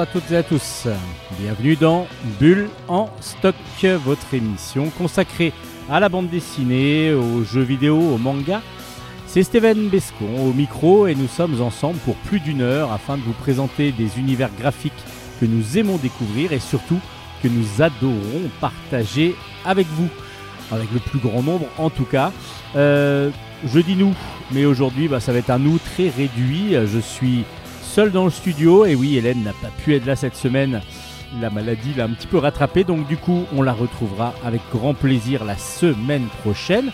à toutes et à tous. Bienvenue dans Bulle en stock, votre émission consacrée à la bande dessinée, aux jeux vidéo, aux mangas. C'est Steven Bescon au micro et nous sommes ensemble pour plus d'une heure afin de vous présenter des univers graphiques que nous aimons découvrir et surtout que nous adorons partager avec vous, avec le plus grand nombre en tout cas. Euh, je dis nous, mais aujourd'hui bah, ça va être un nous très réduit. Je suis seul dans le studio et oui, Hélène n'a pas pu être là cette semaine. La maladie l'a un petit peu rattrapée, donc du coup on la retrouvera avec grand plaisir la semaine prochaine.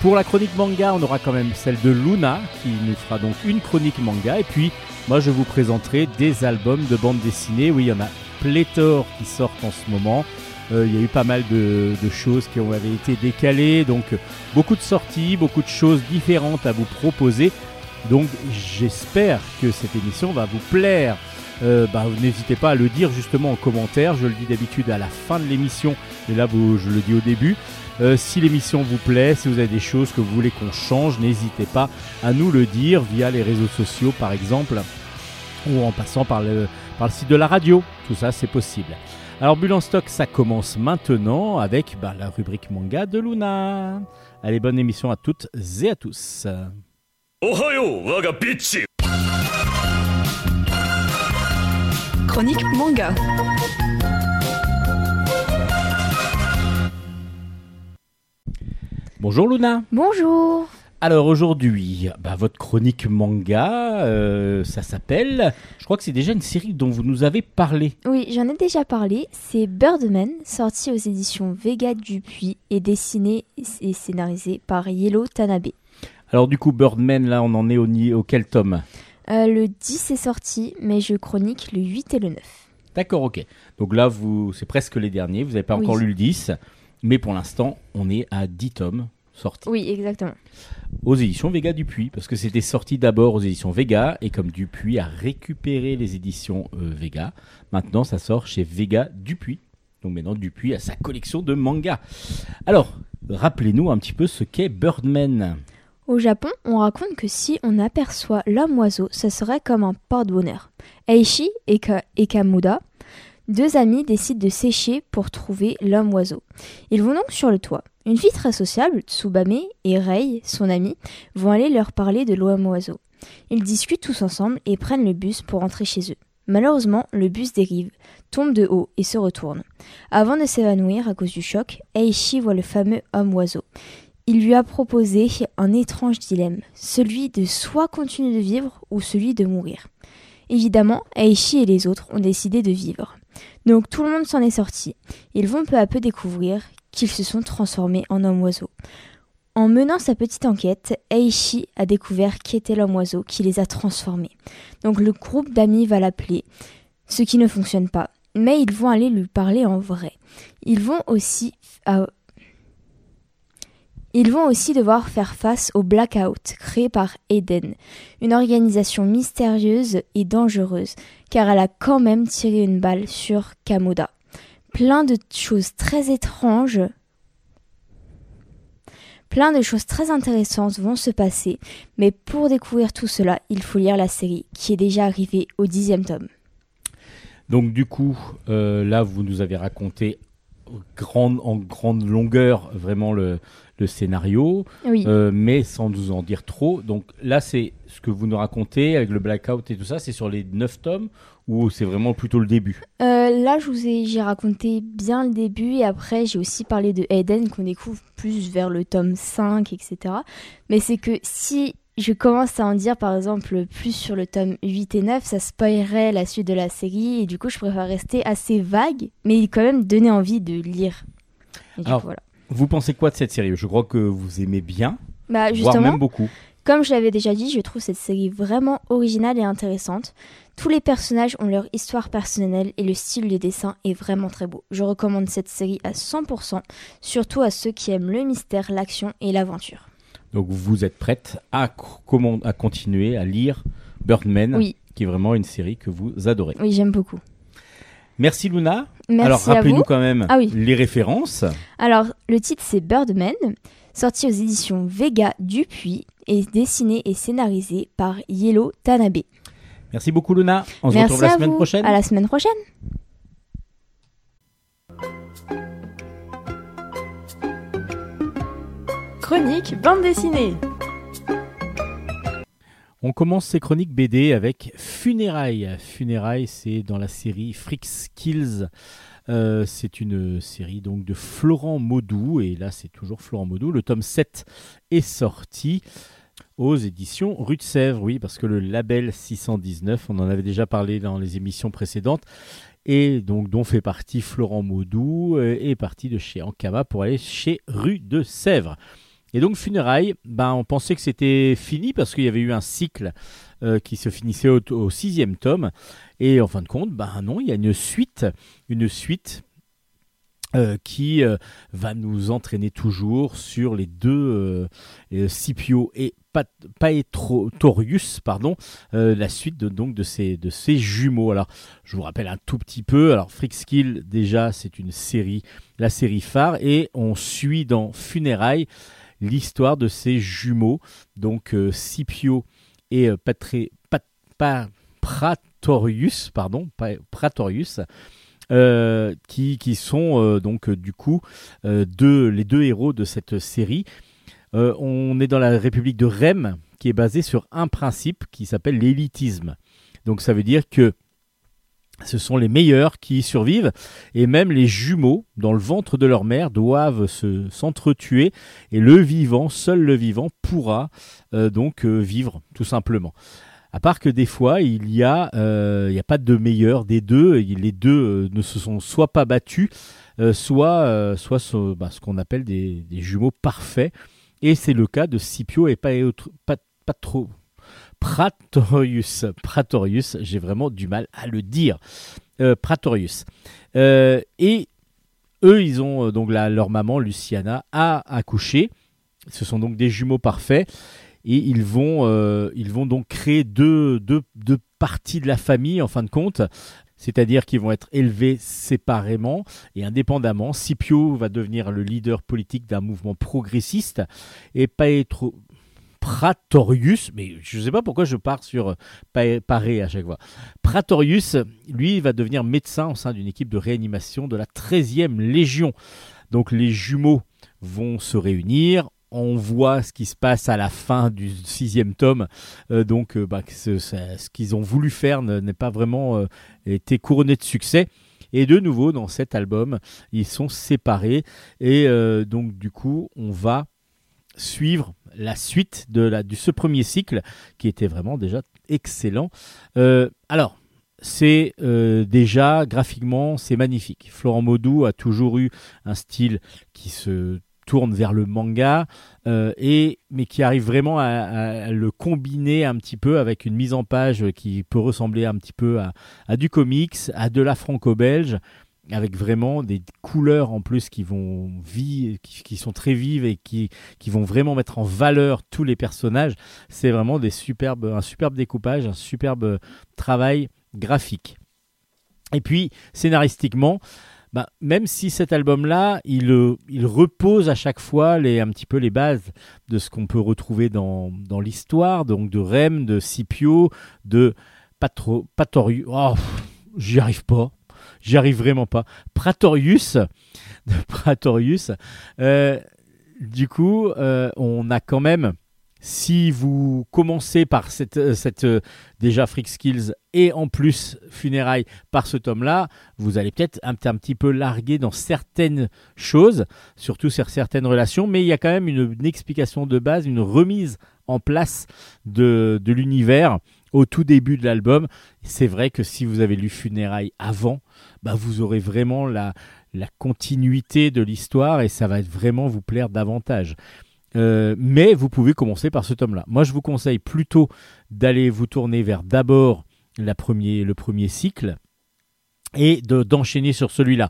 Pour la chronique manga, on aura quand même celle de Luna qui nous fera donc une chronique manga. Et puis, moi, je vous présenterai des albums de bande dessinée. Oui, il y en a pléthore qui sortent en ce moment. Euh, il y a eu pas mal de, choses qui ont avaient été décalées. Donc, beaucoup de sorties, beaucoup de choses différentes à vous proposer. Donc, j'espère que cette émission va vous plaire. Euh, bah, N'hésitez pas à le dire justement en commentaire. Je le dis d'habitude à la fin de l'émission, mais là je le dis au début. Euh, si l'émission vous plaît, si vous avez des choses que vous voulez qu'on change, n'hésitez pas à nous le dire via les réseaux sociaux par exemple, ou en passant par le, par le site de la radio. Tout ça, c'est possible. Alors, Bulle en stock, ça commence maintenant avec bah, la rubrique manga de Luna. Allez, bonne émission à toutes et à tous. Chronique manga. Bonjour Luna. Bonjour. Alors aujourd'hui, bah, votre chronique manga, euh, ça s'appelle, je crois que c'est déjà une série dont vous nous avez parlé. Oui, j'en ai déjà parlé. C'est Birdman, sorti aux éditions Vega Dupuis et dessiné et scénarisé par Yellow Tanabe. Alors du coup, Birdman, là, on en est au, ni- auquel tome Euh, le 10 est sorti, mais je chronique le 8 et le 9. D'accord, ok. Donc là, vous, c'est presque les derniers, vous n'avez pas Oui. encore lu le 10, mais pour l'instant, on est à 10 tomes sortis Oui, exactement. aux éditions Vega Dupuis, parce que c'était sorti d'abord aux éditions Vega, et comme Dupuis a récupéré les éditions euh, Vega, maintenant ça sort chez Vega Dupuis. Donc maintenant Dupuis a sa collection de mangas. Alors, rappelez-nous un petit peu ce qu'est Birdman. Au Japon, on raconte que si on aperçoit l'homme oiseau, ce serait comme un porte-bonheur. Eishi et, Ka- et Kamuda, deux amis décident de sécher pour trouver l'homme oiseau. Ils vont donc sur le toit. Une fille très sociable, Tsubame, et Rei, son amie, vont aller leur parler de l'homme oiseau. Ils discutent tous ensemble et prennent le bus pour rentrer chez eux. Malheureusement, le bus dérive, tombe de haut et se retourne. Avant de s'évanouir à cause du choc, Eishi voit le fameux homme oiseau. Il lui a proposé un étrange dilemme, celui de soit continuer de vivre ou celui de mourir. Évidemment, Aishi et les autres ont décidé de vivre. Donc tout le monde s'en est sorti. Ils vont peu à peu découvrir qu'ils se sont transformés en homme-oiseau. En menant sa petite enquête, Aishi a découvert qui était l'homme-oiseau qui les a transformés. Donc le groupe d'amis va l'appeler, ce qui ne fonctionne pas. Mais ils vont aller lui parler en vrai. Ils vont aussi à- ils vont aussi devoir faire face au blackout créé par Eden, une organisation mystérieuse et dangereuse, car elle a quand même tiré une balle sur Kamoda. Plein de choses très étranges, plein de choses très intéressantes vont se passer, mais pour découvrir tout cela, il faut lire la série, qui est déjà arrivée au dixième tome. Donc du coup, euh, là, vous nous avez raconté en grande longueur vraiment le, le scénario, Oui. euh, mais sans nous en dire trop. Donc là, c'est ce que vous nous racontez avec le blackout et tout ça, c'est sur les 9 tomes ou c'est vraiment plutôt le début? Euh, là, je vous ai, j'ai raconté bien le début et après, j'ai aussi parlé de Eden qu'on découvre plus vers le tome 5, etc. Mais c'est que si je commence à en dire, par exemple, plus sur le tome 8 et 9, ça spoilerait la suite de la série et du coup, je préfère rester assez vague, mais quand même donner envie de lire. Et du Alors, coup, voilà. Vous pensez quoi de cette série? Je crois que vous aimez bien, Bah, voire justement, même beaucoup. Comme je l'avais déjà dit, je trouve cette série vraiment originale et intéressante. Tous les personnages ont leur histoire personnelle et le style de dessin est vraiment très beau. Je recommande cette série à 100%, surtout à ceux qui aiment le mystère, l'action et l'aventure. Donc vous êtes prête à, co- comment- à continuer à lire Birdman, Oui. qui est vraiment une série que vous adorez? Oui, j'aime beaucoup. Merci Luna. Merci Alors rappelez-nous quand même Ah oui. les références. Alors, le titre c'est Birdman, sorti aux éditions Vega Dupuis et dessiné et scénarisé par Yellow Tanabe. Merci beaucoup Luna. On se retrouve la semaine vous. prochaine. À la semaine prochaine. Chronique bande dessinée. On commence ces chroniques BD avec Funérailles. Funérailles, c'est dans la série Freak Skills. Euh, c'est une série donc de Florent Maudou et là c'est toujours Florent Maudou. Le tome 7 est sorti aux éditions Rue de Sèvres, oui, parce que le label 619, on en avait déjà parlé dans les émissions précédentes, et donc dont fait partie Florent Maudou, euh, est parti de chez Ankama pour aller chez Rue de Sèvres. Et donc Funérailles, ben, on pensait que c'était fini parce qu'il y avait eu un cycle euh, qui se finissait au, sixième tome. Et en fin de compte, ben non, il y a une suite, une suite euh, qui euh, va nous entraîner toujours sur les deux Scipio et Paetorius, pardon, la suite de, donc de ces, de ces jumeaux. Alors, je vous rappelle un tout petit peu. Alors, Freakskill, déjà, c'est une série, la série phare, et on suit dans Funérailles l'histoire de ces jumeaux, donc euh, Scipio et euh, Pratorius, pardon, Pa- Pratorius, euh, qui, qui sont euh, donc du coup deux, les deux héros de cette série. On est dans la République de Rem, qui est basée sur un principe qui s'appelle l'élitisme. Donc ça veut dire que ce sont les meilleurs qui survivent, et même les jumeaux, dans le ventre de leur mère, doivent se, s'entretuer, et le vivant, seul le vivant, pourra euh, donc euh, vivre, tout simplement. À part que des fois, il y a, euh, il y a pas de meilleur des deux, et les deux ne se sont soit pas battus, soit, soit ce, bah, ce qu'on appelle des, des jumeaux parfaits, et c'est le cas de Scipio et Paetro- Pat- Patro- Pratorius. Pratorius, j'ai vraiment du mal à le dire. Euh, Pratorius. Euh, et eux, ils ont euh, donc leur maman, Luciana, a accouché. Ce sont donc des jumeaux parfaits. Et ils vont, ils vont donc créer deux, deux, parties de la famille, en fin de compte. C'est-à-dire qu'ils vont être élevés séparément et indépendamment. Scipio va devenir le leader politique d'un mouvement progressiste. Et Paetro, Pratorius, mais je ne sais pas pourquoi je pars sur euh, Pa- Paré à chaque fois. Pratorius, lui, va devenir médecin au sein d'une équipe de réanimation de la 13e Légion. Donc les jumeaux vont se réunir. On voit ce qui se passe à la fin du sixième tome. Euh, donc, euh, bah, ce, qu'ils ont voulu faire ne- n'est pas vraiment été couronné de succès. Et de nouveau, dans cet album, ils sont séparés. Et donc, du coup, on va suivre la suite de, la, ce premier cycle qui était vraiment déjà excellent. Euh, alors, c'est euh, déjà graphiquement, c'est magnifique. Florent Maudou a toujours eu un style qui se tourne vers le manga, euh, et, mais qui arrive vraiment à, le combiner un petit peu avec une mise en page qui peut ressembler un petit peu à du comics, à de la franco-belge, avec vraiment des couleurs en plus qui vont vi- qui, sont très vives et qui, qui vont vraiment mettre en valeur tous les personnages. C'est vraiment des superbes, un superbe découpage, un superbe travail graphique. Et puis, scénaristiquement, bah, même si cet album-là, il, euh, il repose à chaque fois les, un petit peu les bases de ce qu'on peut retrouver dans, dans l'histoire, donc de Rem, de Scipio, de Patro, Patorius. Oh, j'y arrive pas. J'y arrive vraiment pas. Pratorius, Pratorius. euh, du coup, euh, on a quand même, si vous commencez par cette, euh, déjà Freak Skills et en plus Funérailles par ce tome-là, vous allez peut-être un, petit peu larguer dans certaines choses, surtout sur certaines relations, mais il y a quand même une, une explication de base, une remise en place de, de l'univers au tout début de l'album. C'est vrai que si vous avez lu Funérailles avant, bah vous aurez vraiment la, continuité de l'histoire et ça va vraiment vous plaire davantage. Euh, mais vous pouvez commencer par ce tome-là. Moi, je vous conseille plutôt d'aller vous tourner vers d'abord le premier cycle et de- d'enchaîner sur celui-là.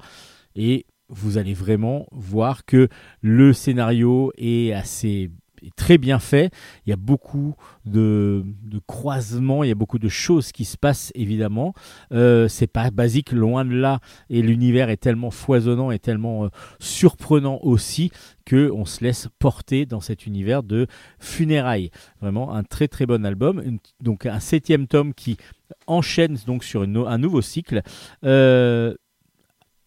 Et vous allez vraiment voir que le scénario est assez très bien fait. Il y a beaucoup de, croisements, il y a beaucoup de choses qui se passent évidemment. Euh, c'est pas basique, loin de là. Et l'univers est tellement foisonnant et tellement euh, surprenant aussi que on se laisse porter dans cet univers de funérailles. Vraiment un très très bon album. donc un septième tome qui enchaîne donc sur un nouveau cycle. Euh,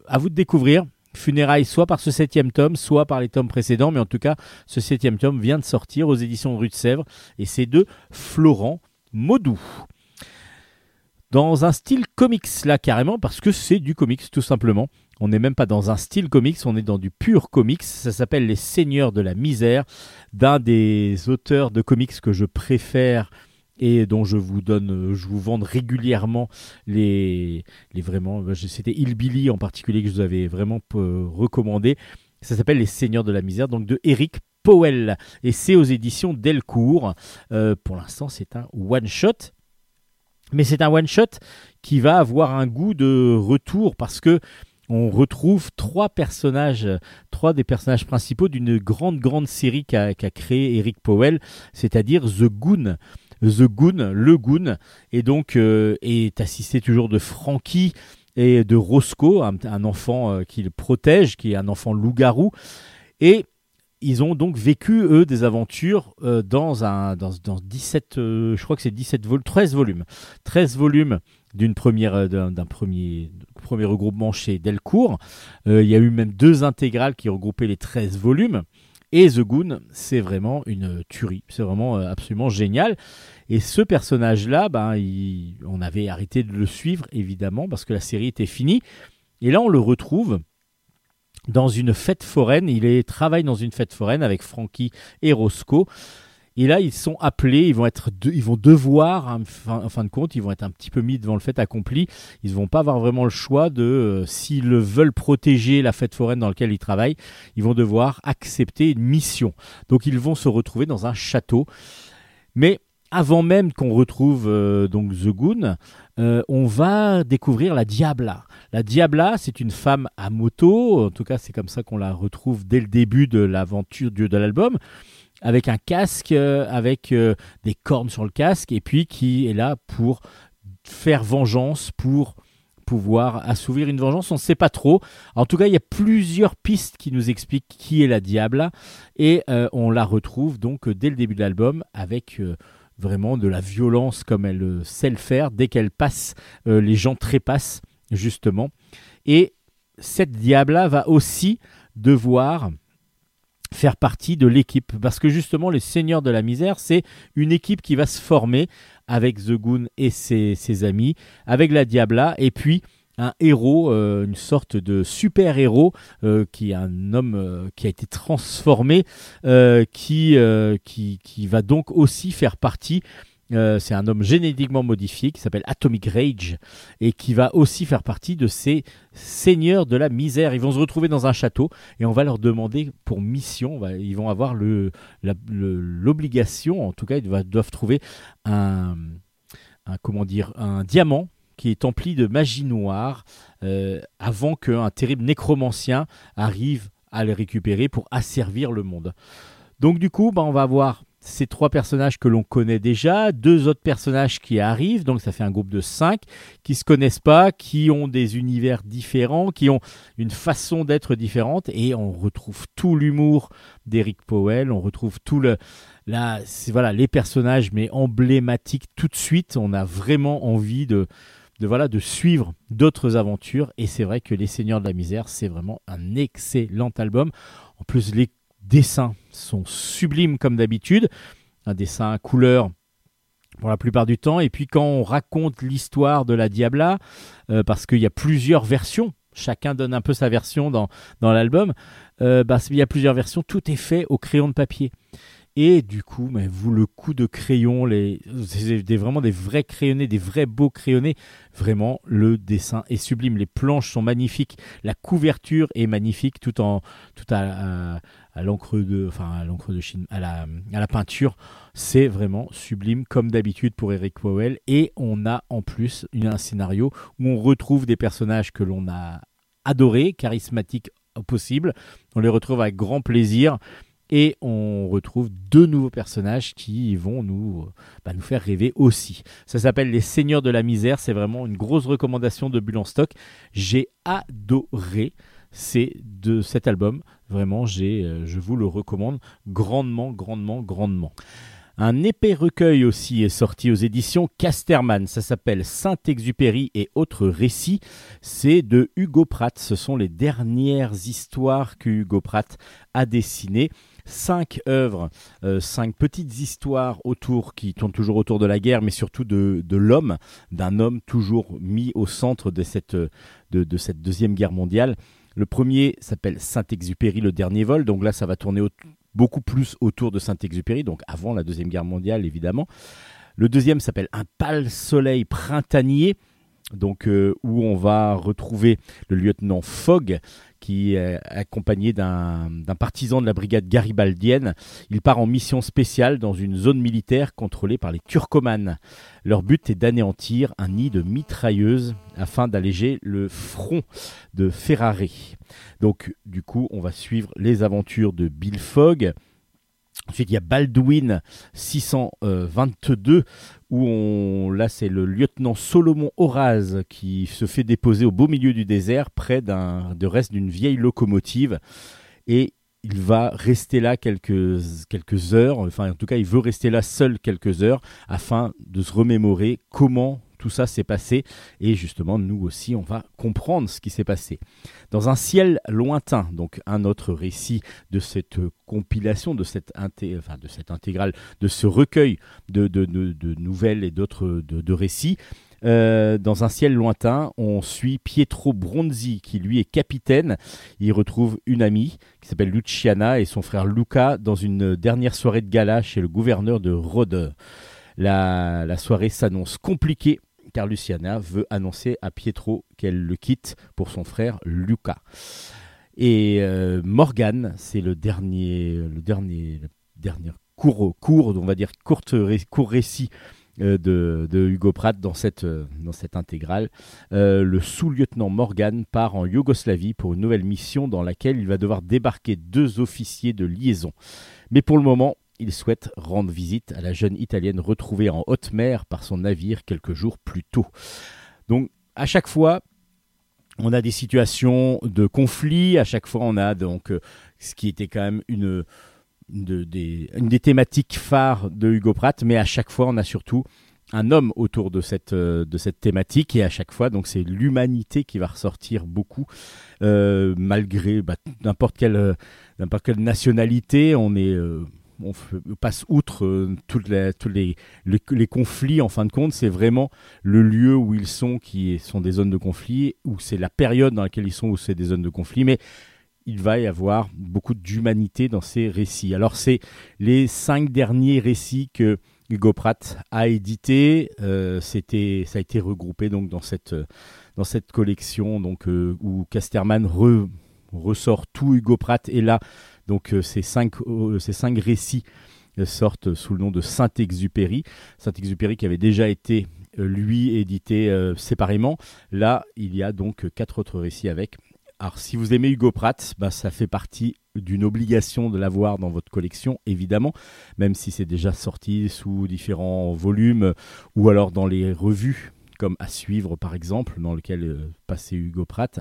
à vous de découvrir. Funérailles soit par ce septième tome, soit par les tomes précédents, mais en tout cas, ce septième tome vient de sortir aux éditions Rue de Sèvres, et c'est de Florent Maudou. Dans un style comics, là carrément, parce que c'est du comics tout simplement. On n'est même pas dans un style comics, on est dans du pur comics. Ça s'appelle Les Seigneurs de la Misère, d'un des auteurs de comics que je préfère et dont je vous donne, je vous vende régulièrement les, les vraiment, c'était Hillbilly en particulier que je vous avais vraiment recommandé. Ça s'appelle Les Seigneurs de la Misère, donc de Eric Powell, et c'est aux éditions Delcourt. Euh, pour l'instant, c'est un one shot, mais c'est un one shot qui va avoir un goût de retour parce que on retrouve trois personnages, trois des personnages principaux d'une grande, grande série qu'a créé Eric Powell, c'est-à-dire The Goon. The Goon, le Goon, et donc euh, est assisté toujours de Frankie et de Roscoe, un, enfant euh, qu'il protège, qui est un enfant loup-garou, et ils ont donc vécu eux des aventures euh, dans un dans, 17 je crois que c'est 17 vol 13 volumes. 13 volumes d'une première d'un premier premier regroupement chez Delcourt. Il y a eu même deux intégrales qui regroupaient les 13 volumes et The Goon, c'est vraiment une tuerie. C'est vraiment euh, absolument génial. Et ce personnage-là, ben, on avait arrêté de le suivre, évidemment, parce que la série était finie. Et là, on le retrouve dans une fête foraine. Il travaille dans une fête foraine avec Frankie et Roscoe. Et là, ils sont appelés, ils vont, être ils vont devoir, en fin, de compte, ils vont être un petit peu mis devant le fait accompli. Ils ne vont pas avoir vraiment le choix de, euh, s'ils veulent protéger la fête foraine dans laquelle ils travaillent, ils vont devoir accepter une mission. Donc ils vont se retrouver dans un château. Mais avant même qu'on retrouve euh, donc The Goon, euh, on va découvrir la Diabla. La Diabla, c'est une femme à moto, en tout cas c'est comme ça qu'on la retrouve dès le début de l'aventure de l'album avec un casque, euh, avec euh, des cornes sur le casque, et puis qui est là pour faire vengeance, pour pouvoir assouvir une vengeance, on ne sait pas trop. En tout cas, il y a plusieurs pistes qui nous expliquent qui est la Diable, et euh, on la retrouve donc dès le début de l'album avec vraiment de la violence comme elle sait le faire. Dès qu'elle passe, les gens trépassent, justement. Et cette Diabla va aussi devoir faire partie de l'équipe. Parce que justement, les Seigneurs de la Misère, c'est une équipe qui va se former avec The Goon et ses, amis, avec la Diabla, et puis un héros, euh, une sorte de super-héros, euh, qui est un homme euh, qui a été transformé, qui, qui, qui, va donc aussi faire partie euh, c'est un homme génétiquement modifié qui s'appelle Atomic Rage et qui va aussi faire partie de ces seigneurs de la misère. Ils vont se retrouver dans un château et on va leur demander pour mission, ils vont avoir l'obligation, en tout cas ils doivent, trouver un, comment dire, un diamant qui est empli de magie noire euh, avant qu'un terrible nécromancien arrive à le récupérer pour asservir le monde. Donc du coup, bah, on va avoir ces trois personnages que l'on connaît déjà, deux autres personnages qui arrivent, donc ça fait un groupe de cinq, qui se connaissent pas, qui ont des univers différents, qui ont une façon d'être différente, et on retrouve tout l'humour d'Eric Powell, on retrouve tout le... Là, voilà, les personnages, mais emblématiques tout de suite, on a vraiment envie de, de, voilà, de suivre d'autres aventures, et c'est vrai que Les Seigneurs de la Misère, c'est vraiment un excellent album. En plus, les dessins sont sublimes comme d'habitude. Un dessin à couleur pour la plupart du temps. Et puis quand on raconte l'histoire de la Diabla, euh, parce qu'il y a plusieurs versions, chacun donne un peu sa version dans, l'album, euh, bah, il y a plusieurs versions, tout est fait au crayon de papier. Et du coup, mais vous, le coup de crayon, les, c'est vraiment des vrais crayonnés, des vrais beaux crayonnés. Vraiment, le dessin est sublime. Les planches sont magnifiques. La couverture est magnifique, tout en, tout à, l'encre de, enfin l'encre de Chine, à la, à la peinture. C'est vraiment sublime comme d'habitude pour Eric Powell. Et on a en plus un scénario où on retrouve des personnages que l'on a adorés, charismatiques possible. On les retrouve avec grand plaisir. Et on retrouve deux nouveaux personnages qui vont nous, bah, nous faire rêver aussi. Ça s'appelle Les Seigneurs de la Misère. C'est vraiment une grosse recommandation de Bulle en stock. J'ai adoré c'est de cet album. Vraiment, euh, je vous le recommande grandement, grandement, grandement. Un épais recueil aussi est sorti aux éditions Casterman. Ça s'appelle Saint-Exupéry et autres récits. C'est de Hugo Pratt. Ce sont les dernières histoires que Hugo Pratt a dessinées cinq œuvres, euh, cinq petites histoires autour qui tournent toujours autour de la guerre, mais surtout de, l'homme, d'un homme toujours mis au centre de cette, de, cette deuxième guerre mondiale. Le premier s'appelle Saint-Exupéry, le dernier vol. Donc là, ça va tourner beaucoup plus autour de Saint-Exupéry, donc avant la deuxième guerre mondiale, évidemment. Le deuxième s'appelle Un pâle soleil printanier donc euh, où on va retrouver le lieutenant Fogg qui est accompagné d'un partisan de la brigade garibaldienne. Il part en mission spéciale dans une zone militaire contrôlée par les turcomanes. Leur but est d'anéantir un nid de mitrailleuses afin d'alléger le front de Ferrari. Donc du coup, on va suivre les aventures de Bill Fogg, Ensuite, il y a Baldwin 622, où on, là, c'est le lieutenant Solomon Horaz qui se fait déposer au beau milieu du désert, près d'un, de reste d'une vieille locomotive. Et il va rester là quelques, quelques heures, enfin, en tout cas, il veut rester là seul quelques heures afin de se remémorer comment tout ça s'est passé et justement nous aussi on va comprendre ce qui s'est passé. Dans un ciel lointain, donc un autre récit de cette compilation, de cette, enfin, de cette intégrale, de ce recueil de, nouvelles et d'autres récits. Euh, dans un ciel lointain, on suit Pietro Bronzi, qui lui est capitaine. Il retrouve une amie qui s'appelle Luciana et son frère Luca dans une dernière soirée de gala chez le gouverneur de Rhodes. La soirée s'annonce compliquée car Luciana veut annoncer à Pietro qu'elle le quitte pour son frère Luca. Et euh, Morgan, c'est le dernier, le dernier, dernier court, court, on va dire courte, court récit euh, de, Hugo Pratt dans cette, euh, dans cette intégrale. le sous-lieutenant Morgan part en Yougoslavie pour une nouvelle mission dans laquelle il va devoir débarquer deux officiers de liaison. Mais pour le moment, il souhaite rendre visite à la jeune Italienne retrouvée en haute mer par son navire quelques jours plus tôt. Donc à chaque fois, on a des situations de conflit, à chaque fois on a donc euh, ce qui était quand même une, des, thématiques phares de Hugo Pratt, mais à chaque fois on a surtout un homme autour de cette, euh, de cette thématique. Et à chaque fois donc c'est l'humanité qui va ressortir beaucoup euh, malgré bah, n'importe quelle quelle nationalité. On est on passe outre euh, tous les, conflits en fin de compte, c'est vraiment le lieu où ils sont qui sont des zones de conflit, ou c'est la période dans laquelle ils sont où c'est des zones de conflit, mais il va y avoir beaucoup d'humanité dans ces récits. Alors c'est les cinq derniers récits que Hugo Pratt a édités, euh, c'était, ça a été regroupé donc dans cette, dans cette collection donc, euh, où Casterman ressort tout Hugo Pratt. Et là donc euh, ces, cinq, euh, ces cinq récits euh, sortent sous le nom de Saint-Exupéry. Saint-Exupéry qui avait déjà été, lui, édité séparément. Là, il y a donc quatre autres récits avec. Alors, si vous aimez Hugo Pratt, bah, ça fait partie d'une obligation de l'avoir dans votre collection, évidemment, même si c'est déjà sorti sous différents volumes ou alors dans les revues, comme À suivre par exemple, dans lequel passait Hugo Pratt.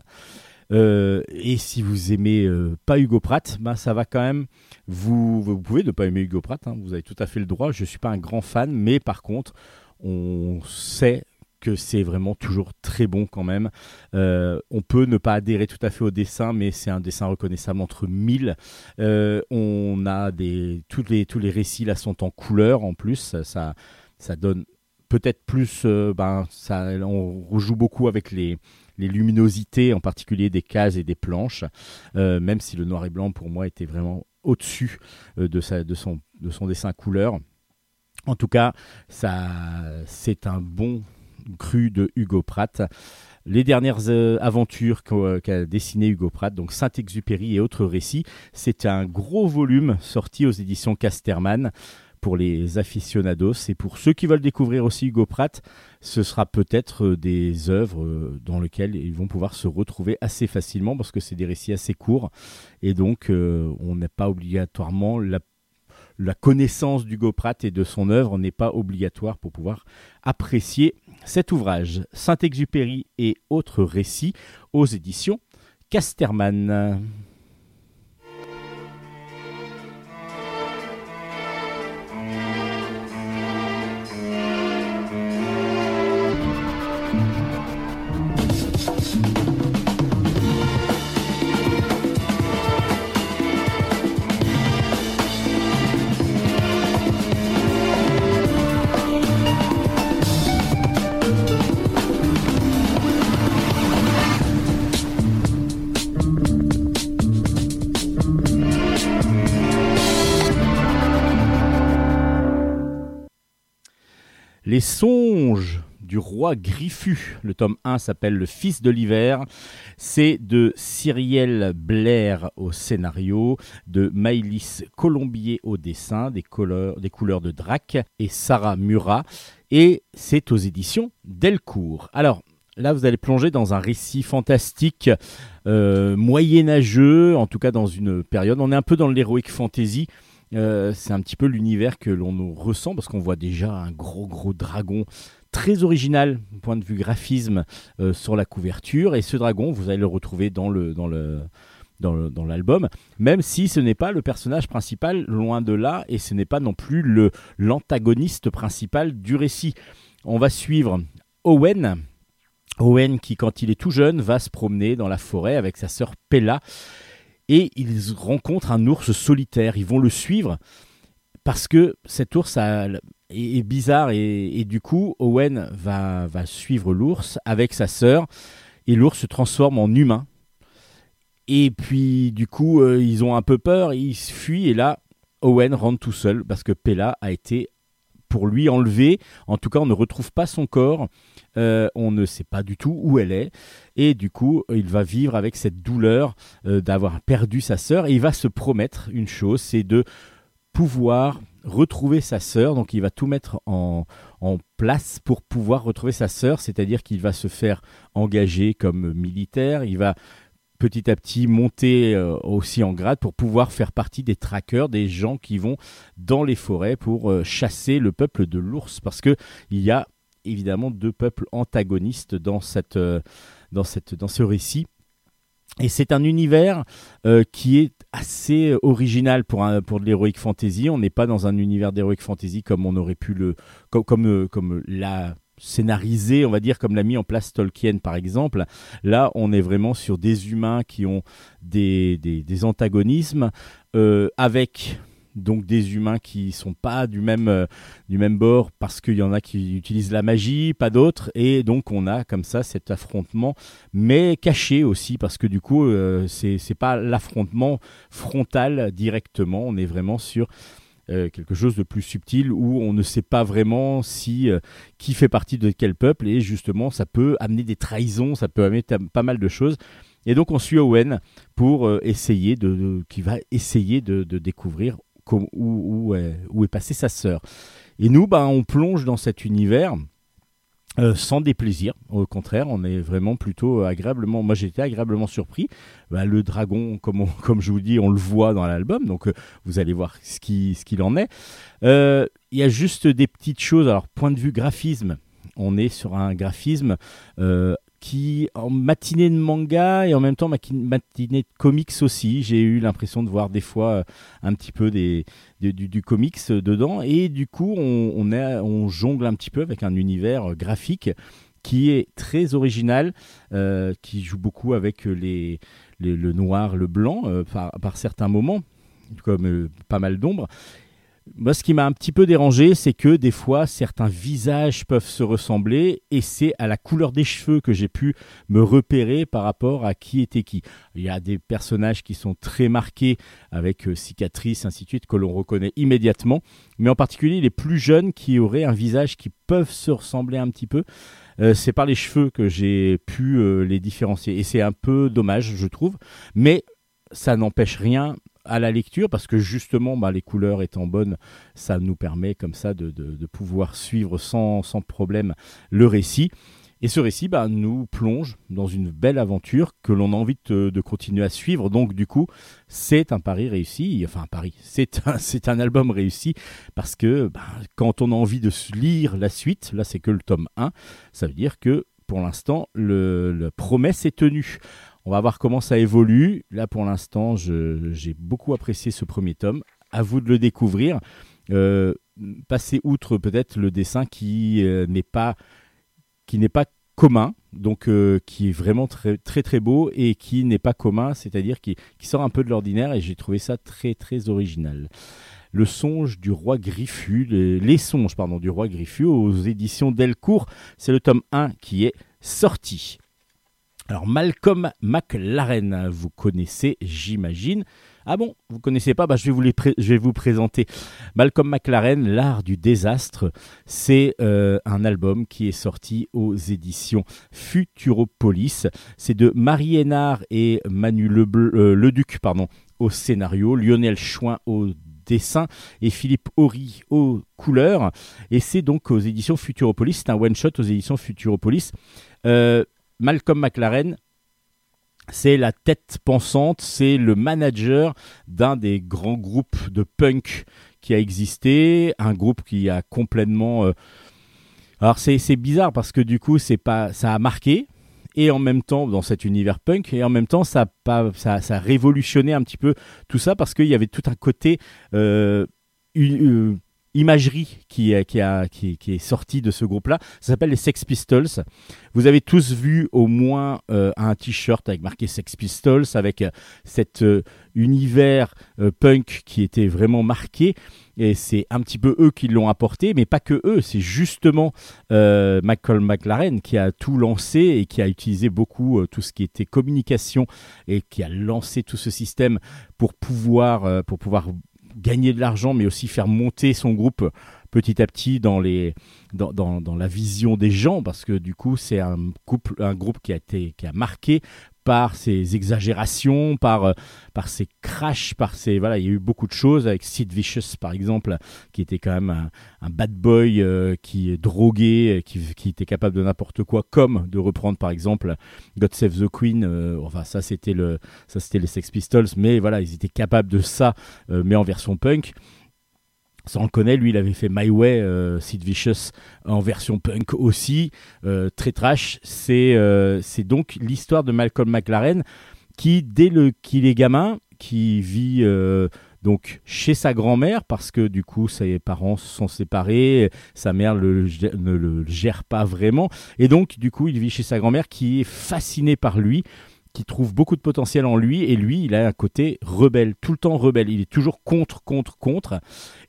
Euh, et si vous aimez euh, pas Hugo Pratt, bah, ça va quand même. Vous, vous pouvez ne pas aimer Hugo Pratt, hein, vous avez tout à fait le droit. Je ne suis pas un grand fan, mais par contre, on sait que c'est vraiment toujours très bon quand même. Euh, on peut ne pas adhérer tout à fait au dessin, mais c'est un dessin reconnaissable entre mille. on a des tous les tous les récits là sont en couleur en plus, ça ça donne peut-être plus. ben ça, on rejoue beaucoup avec les les luminosités, en particulier des cases et des planches, euh, même si le noir et blanc pour moi était vraiment au-dessus euh, de, son dessin couleur. En tout cas, ça, c'est un bon cru de Hugo Pratt. Les dernières euh, aventures qu'a dessiné Hugo Pratt, donc Saint-Exupéry et autres récits, c'est un gros volume sorti aux éditions Casterman pour les aficionados et pour ceux qui veulent découvrir aussi Hugo Pratt, ce sera peut-être des œuvres dans lesquelles ils vont pouvoir se retrouver assez facilement parce que c'est des récits assez courts et donc on n'est pas obligatoirement la la connaissance d'Hugo Pratt et de son œuvre n'est pas obligatoire pour pouvoir apprécier cet ouvrage. Saint-Exupéry et autres récits aux éditions Casterman. Les songes du roi Griffu. Le tome 1 s'appelle Le Fils de l'hiver. C'est de Cyrielle Blair au scénario, de Maïlis Colombier au dessin, des couleurs, des couleurs de Drac et Sarah Murat. Et c'est aux éditions Delcourt. Alors, Là, vous allez plonger dans un récit fantastique, euh, moyenâgeux, en tout cas dans une période. On est un peu dans l'heroic fantasy. Euh, c'est un petit peu l'univers que l'on ressent parce qu'on voit déjà un gros gros dragon très original point de vue graphisme euh, sur la couverture. Et ce dragon vous allez le retrouver dans le dans le dans l'album, même si ce n'est pas le personnage principal, loin de là, et ce n'est pas non plus l'antagoniste principal du récit. On va suivre Owen, Owen qui, quand il est tout jeune, va se promener dans la forêt avec sa sœur Pella et ils rencontrent un ours solitaire. Ils vont le suivre parce que cet ours est, bizarre et, du coup Owen va, suivre l'ours avec sa sœur et l'ours se transforme en humain. Et puis du coup euh, ils ont un peu peur, ils fuient et là Owen rentre tout seul parce que Pella a été pour lui enlevé. En tout cas on ne retrouve pas son corps euh, on ne sait pas du tout où elle est. Et du coup, il va vivre avec cette douleur euh, d'avoir perdu sa sœur. Et il va se promettre une chose, c'est de pouvoir retrouver sa sœur. Donc il va tout mettre en, place pour pouvoir retrouver sa sœur. C'est-à-dire qu'il va se faire engager comme militaire. Il va petit à petit monter euh, aussi en grade pour pouvoir faire partie des trackers, des gens qui vont dans les forêts pour chasser le peuple de l'ours. Parce qu'il y a évidemment deux peuples antagonistes dans, cette, euh, ce récit. Et c'est un univers euh, qui est assez original pour, un, pour de l'heroic fantasy. On n'est pas dans un univers d'heroic fantasy comme on aurait pu le. euh, comme la scénarisé, on va dire, comme l'a mis en place Tolkien par exemple. Là, on est vraiment sur des humains qui ont des, des, antagonismes, avec donc des humains qui sont pas du même euh, du même bord parce qu'il y en a qui utilisent la magie, pas d'autres, et donc on a comme ça cet affrontement, mais caché aussi parce que du coup euh, c'est c'est pas l'affrontement frontal directement, on est vraiment sur euh, quelque chose de plus subtil où on ne sait pas vraiment si qui fait partie de quel peuple et justement ça peut amener des trahisons, ça peut amener pas mal de choses. Et donc on suit Owen pour essayer de, qui va essayer de, découvrir où, est, passée sa sœur. Et nous, bah, on plonge dans cet univers. Euh, sans déplaisir, au contraire, on est vraiment plutôt agréablement. Moi, j'étais agréablement surpris. Bah, le dragon, comme, je vous dis, on le voit dans l'album, donc euh, vous allez voir ce qu'il ce qu'il en est. Euh, il y a juste des petites choses. Alors, point de vue graphisme, on est sur un graphisme qui en matinée de manga et en même temps matinée de comics aussi. J'ai eu l'impression de voir des fois euh, un petit peu du, comics dedans et du coup on, on, on, jongle un petit peu avec un univers graphique qui est très original, euh, qui joue beaucoup avec le noir, le blanc euh, par, certains moments, comme pas mal d'ombres. Moi, ce qui m'a un petit peu dérangé, c'est que des fois, certains visages peuvent se ressembler et c'est à la couleur des cheveux que j'ai pu me repérer par rapport à qui était qui. Il y a des personnages qui sont très marqués avec euh, cicatrices, ainsi de suite, que l'on reconnaît immédiatement, mais en particulier les plus jeunes qui auraient un visage qui peuvent se ressembler un petit peu. Euh, c'est par les cheveux que j'ai pu euh, les différencier et c'est un peu dommage, je trouve, mais ça n'empêche rien à la lecture parce que justement, bah, les couleurs étant bonnes, ça nous permet comme ça de, pouvoir suivre sans, sans problème le récit. Et ce récit bah, nous plonge dans une belle aventure que l'on a envie de, continuer à suivre. Donc du coup, c'est un pari réussi. Enfin un pari, c'est un, c'est un album réussi parce que bah, quand on a envie de lire la suite, là c'est que le tome 1, ça veut dire que pour l'instant, le, la promesse est tenue. On va voir comment ça évolue. Là pour l'instant, j'ai beaucoup apprécié ce premier tome. À vous de le découvrir. Euh, passer outre peut-être le dessin qui euh, n'est pas qui n'est pas commun, donc euh, qui est vraiment très très beau et qui n'est pas commun, c'est-à-dire qui, sort un peu de l'ordinaire et j'ai trouvé ça très très original. Le songe du roi Griffu, les, songes pardon du roi Griffu aux éditions Delcourt, c'est le tome 1 qui est sorti. Alors Malcolm McLaren, vous connaissez, j'imagine. Ah bon, vous connaissez pas? Bah, je, vais vous présenter Malcolm McLaren, L'art du désastre. C'est euh, un album qui est sorti aux éditions Futuropolis. C'est de Marie Hénard et Manu euh, Leduc au scénario, Lionel Chouin au dessin et Philippe Horry aux couleurs. Et c'est donc aux éditions Futuropolis. C'est un one-shot aux éditions Futuropolis. Euh, Malcolm McLaren, c'est la tête pensante, c'est le manager d'un des grands groupes de punk qui a existé, un groupe qui a complètement... Euh, alors c'est, bizarre parce que du coup ça a marqué et en même temps dans cet univers punk et en même temps ça a révolutionné un petit peu tout ça parce qu'il y avait tout un côté euh, euh, imagerie qui, est sortie de ce groupe-là. Ça s'appelle les Sex Pistols. Vous avez tous vu au moins euh, un t-shirt avec marqué Sex Pistols, avec euh, cet euh, univers punk qui était vraiment marqué. Et c'est un petit peu eux qui l'ont apporté, mais pas que eux. C'est justement Michael McLaren qui a tout lancé et qui a utilisé beaucoup tout ce qui était communication et qui a lancé tout ce système pour pouvoir, pour pouvoir gagner de l'argent, mais aussi faire monter son groupe petit à petit dans, les, dans, la vision des gens, parce que du coup, c'est un, un groupe qui a, été, qui a marqué par ses exagérations, par, euh, par ses crashs, par ses voilà, il y a eu beaucoup de choses avec Sid Vicious par exemple, qui était quand même un, bad boy euh, qui est drogué, qui, qui, était capable de n'importe quoi, comme de reprendre par exemple God Save the Queen. Euh, enfin ça c'était le les Sex Pistols, mais voilà ils étaient capables de ça, mais en version punk. On le connaît, lui il avait fait My Way, Sid Vicious en version punk aussi, très trash. C'est c'est donc l'histoire de Malcolm McLaren qui, dès qu'il est gamin, qui vit euh, donc chez sa grand-mère parce que du coup ses parents se sont séparés, sa mère ne le gère pas vraiment et donc du coup il vit chez sa grand-mère qui est fascinée par lui qui trouve beaucoup de potentiel en lui et lui il a un côté rebelle tout le temps rebelle il est toujours contre contre contre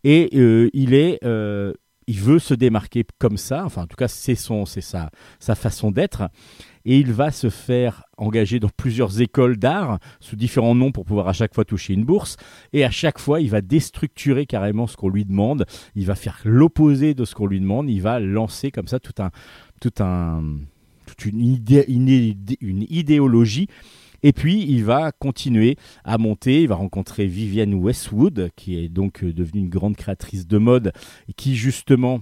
et euh, il est euh, il veut se démarquer comme ça enfin en tout cas c'est son c'est sa sa façon d'être et il va se faire engager dans plusieurs écoles d'art sous différents noms pour pouvoir à chaque fois toucher une bourse. Et à chaque fois, il va déstructurer carrément ce qu'on lui demande. Il va faire l'opposé de ce qu'on lui demande. Il va lancer comme ça tout un, tout un, une, idée, une, idéologie. Et puis, il va continuer à monter. Il va rencontrer Vivienne Westwood, qui est donc devenue une grande créatrice de mode, qui justement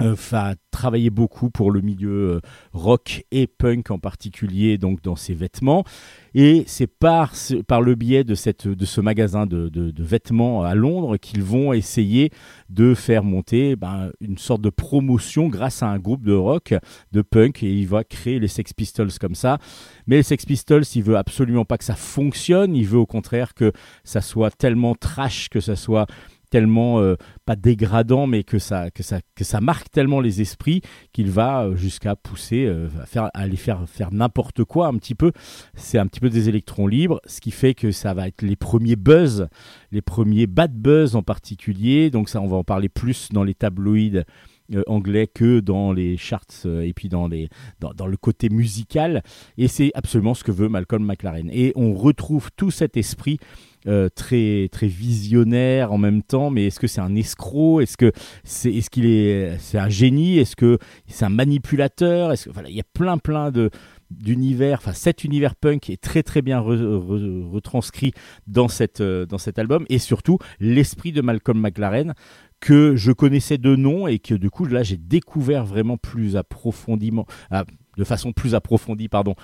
euh, va travailler beaucoup pour le milieu euh, rock et punk en particulier, donc dans ses vêtements. Et c'est par, par le biais de, cette, de ce magasin de, de, vêtements à Londres qu'ils vont essayer de faire monter ben, une sorte de promotion grâce à un groupe de rock, de punk, et il va créer les Sex Pistols comme ça. Mais les Sex Pistols, il veut absolument pas que ça fonctionne, il veut au contraire que ça soit tellement trash, que ça soit tellement euh, pas dégradant, mais que ça, que ça, que ça marque tellement les esprits qu'il va euh, jusqu'à pousser euh, à, faire, aller faire, faire n'importe quoi un petit peu. C'est un petit peu des électrons libres, ce qui fait que ça va être les premiers buzz, les premiers bad buzz en particulier. Donc ça, on va en parler plus dans les tabloïds. anglais que dans les charts et puis dans, les, dans, dans le côté musical. Et c'est absolument ce que veut Malcolm McLaren. Et on retrouve tout cet esprit euh, très très visionnaire en même temps mais est-ce que c'est un escroc? Est-ce que c'est qu'il est c'est un génie? Est-ce que c'est un manipulateur? Est-ce que voilà il y a plein plein de d'univers, enfin cet univers punk est très très bien retranscrit dans, cette, euh, dans cet album et surtout l'esprit de Malcolm McLaren que je connaissais de nom et que du coup là j'ai découvert vraiment plus approfondément, ah, de façon plus approfondie pardon,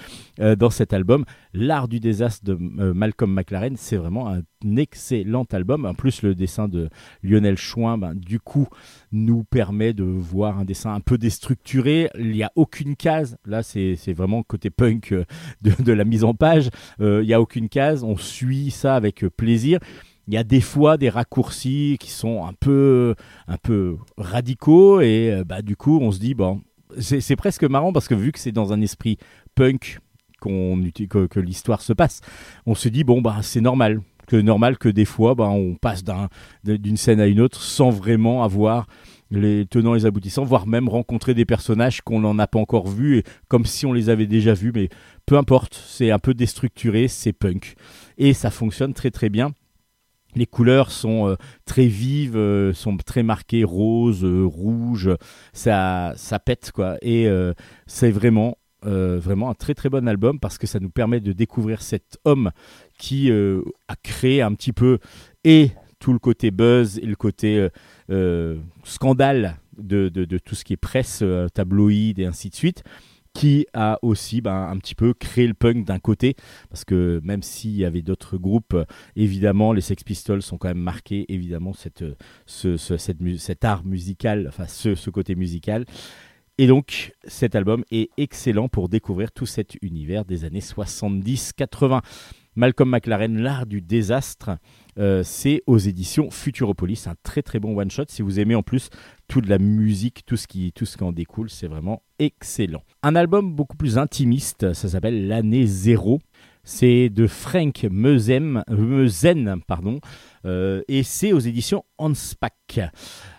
euh, dans cet album. L'art du désastre de euh, Malcolm McLaren, c'est vraiment un excellent album. En plus, le dessin de Lionel Chouin, ben, du coup, nous permet de voir un dessin un peu déstructuré. Il n'y a aucune case. Là, c'est vraiment côté punk euh, de, la mise en page. il n'y a aucune case. On suit ça avec plaisir il y a des fois des raccourcis qui sont un peu, un peu radicaux et bah, du coup on se dit bon c'est presque marrant parce que vu que c'est dans un esprit punk qu'on que, l'histoire se passe, on se dit bon bah c'est normal. Que normal que des fois bah, on passe d'une scène à une autre sans vraiment avoir les tenants et les aboutissants, voire même rencontrer des personnages qu'on n'en a pas encore vus, et comme si on les avait déjà vus, mais peu importe, c'est un peu déstructuré, c'est punk. Et ça fonctionne très très bien les couleurs sont euh, très vives, euh, sont très marquées rose, euh, rouge, ça, ça pète quoi. Et c'est vraiment, un très très bon album parce que ça nous permet de découvrir cet homme qui a créé un petit peu et tout le côté buzz et le côté scandale de, de, tout ce qui est presse, tabloïd et ainsi de suite qui a aussi ben, un petit peu créé le punk d'un côté, parce que même s'il y avait d'autres groupes, évidemment, les Sex Pistols sont quand même marqués, évidemment, cette, ce, cette, cet art musical, enfin ce, ce côté musical. Et donc, cet album est excellent pour découvrir tout cet univers des années 70-80. Malcolm McLaren, L'Art du désastre, euh, c'est aux éditions Futuropolis, un très très bon one-shot. Si vous aimez en plus toute la musique, tout ce qui, tout ce en découle, c'est vraiment excellent. Un album beaucoup plus intimiste, ça s'appelle L'année zéro. C'est de Frank Meusen, pardon, euh, et c'est aux éditions Hanspach.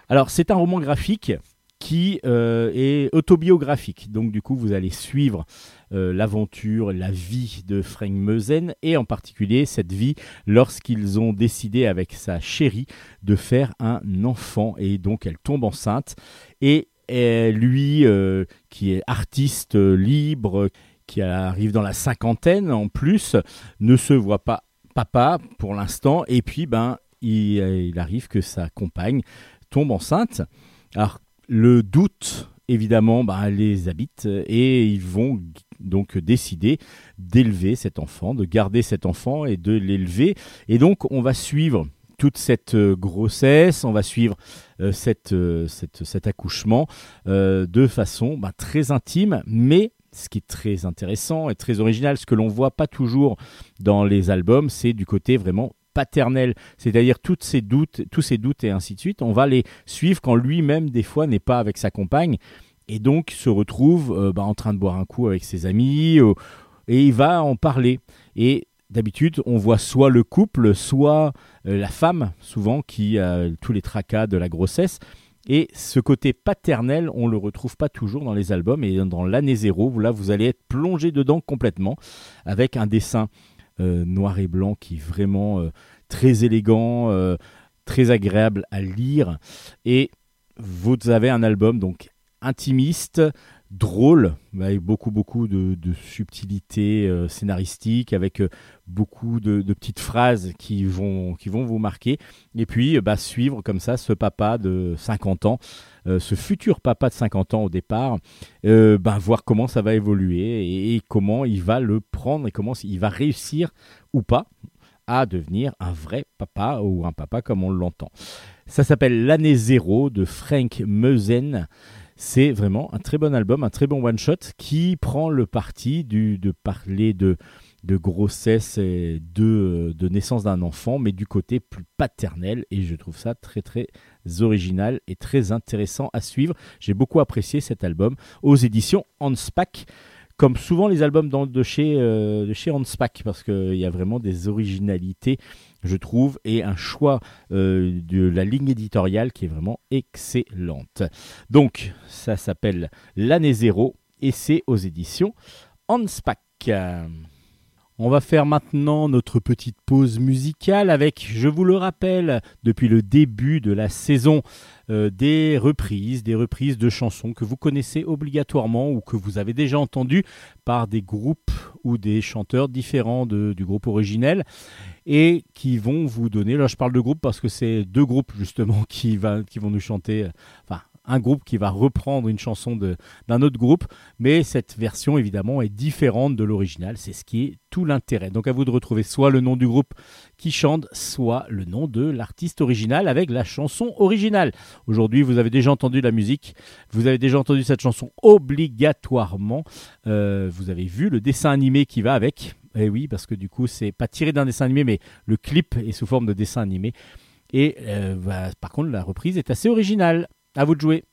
Alors, c'est un roman graphique qui euh, est autobiographique. Donc du coup, vous allez suivre euh, l'aventure, la vie de Frank Meusen et en particulier cette vie lorsqu'ils ont décidé avec sa chérie de faire un enfant et donc elle tombe enceinte et, lui euh, qui est artiste libre, qui arrive dans la cinquantaine en plus, ne se voit pas papa pour l'instant et puis ben il, il arrive que sa compagne tombe enceinte. Alors le doute, évidemment, bah, les habite et ils vont donc décider d'élever cet enfant, de garder cet enfant et de l'élever. Et donc, on va suivre toute cette euh, grossesse, on va suivre euh, euh, cet accouchement de façon bah, très intime, mais ce qui est très intéressant et très original, ce que l'on voit pas toujours dans les albums, c'est du côté vraiment paternel, c'est-à-dire toutes ces doutes, tous ces doutes et ainsi de suite, on va les suivre quand lui-même des fois n'est pas avec sa compagne et donc se retrouve euh, bah, en train de boire un coup avec ses amis euh, et il va en parler. Et d'habitude, on voit soit le couple, soit euh, la femme, souvent qui a tous les tracas de la grossesse. Et ce côté paternel, on le retrouve pas toujours dans les albums et dans l'année zéro, là vous allez être plongé dedans complètement avec un dessin noir et blanc qui est vraiment euh, très élégant, euh, très agréable à lire. Et vous avez un album donc intimiste, drôle, avec beaucoup beaucoup de, de subtilité scénaristique, avec beaucoup de, petites phrases qui vont, qui vont vous marquer. Et puis bah, suivre comme ça ce papa de 50 ans euh, ce futur papa de 50 ans au départ, euh, ben, voir comment ça va évoluer et, comment il va le prendre et comment il va réussir ou pas à devenir un vrai papa ou un papa comme on l'entend. Ça s'appelle L'année zéro de Frank Meusen. C'est vraiment un très bon album, un très bon one-shot qui prend le parti du, de parler de, de grossesse et de, de naissance d'un enfant, mais du côté plus paternel. Et je trouve ça très très original et très intéressant à suivre. J'ai beaucoup apprécié cet album aux éditions Hanspach comme souvent les albums de, chez, euh, Hanspach, parce qu'il y a vraiment des originalités, je trouve, et un choix euh, de la ligne éditoriale qui est vraiment excellente. Donc, ça s'appelle L'année zéro, et c'est aux éditions Hanspach. On va faire maintenant notre petite pause musicale avec, je vous le rappelle, depuis le début de la saison, euh, des reprises, des reprises de chansons que vous connaissez obligatoirement ou que vous avez déjà entendues par des groupes ou des chanteurs différents du groupe originel et qui vont vous donner, là je parle de groupe parce que c'est deux groupes justement qui vont nous chanter, euh, enfin un groupe qui va reprendre une chanson d'un autre groupe, mais cette version évidemment est différente de l'original, c'est ce qui est tout l'intérêt. Donc à vous de retrouver soit le nom du groupe qui chante, soit le nom de l'artiste original avec la chanson originale. Aujourd'hui, vous avez déjà entendu la musique, vous avez déjà entendu cette chanson obligatoirement, Euh, vous avez vu le dessin animé qui va avec. Et oui, parce que du coup, c'est pas tiré d'un dessin animé, mais le clip est sous forme de dessin animé. Et euh, bah, par contre, la reprise est assez originale. À vous de jouer.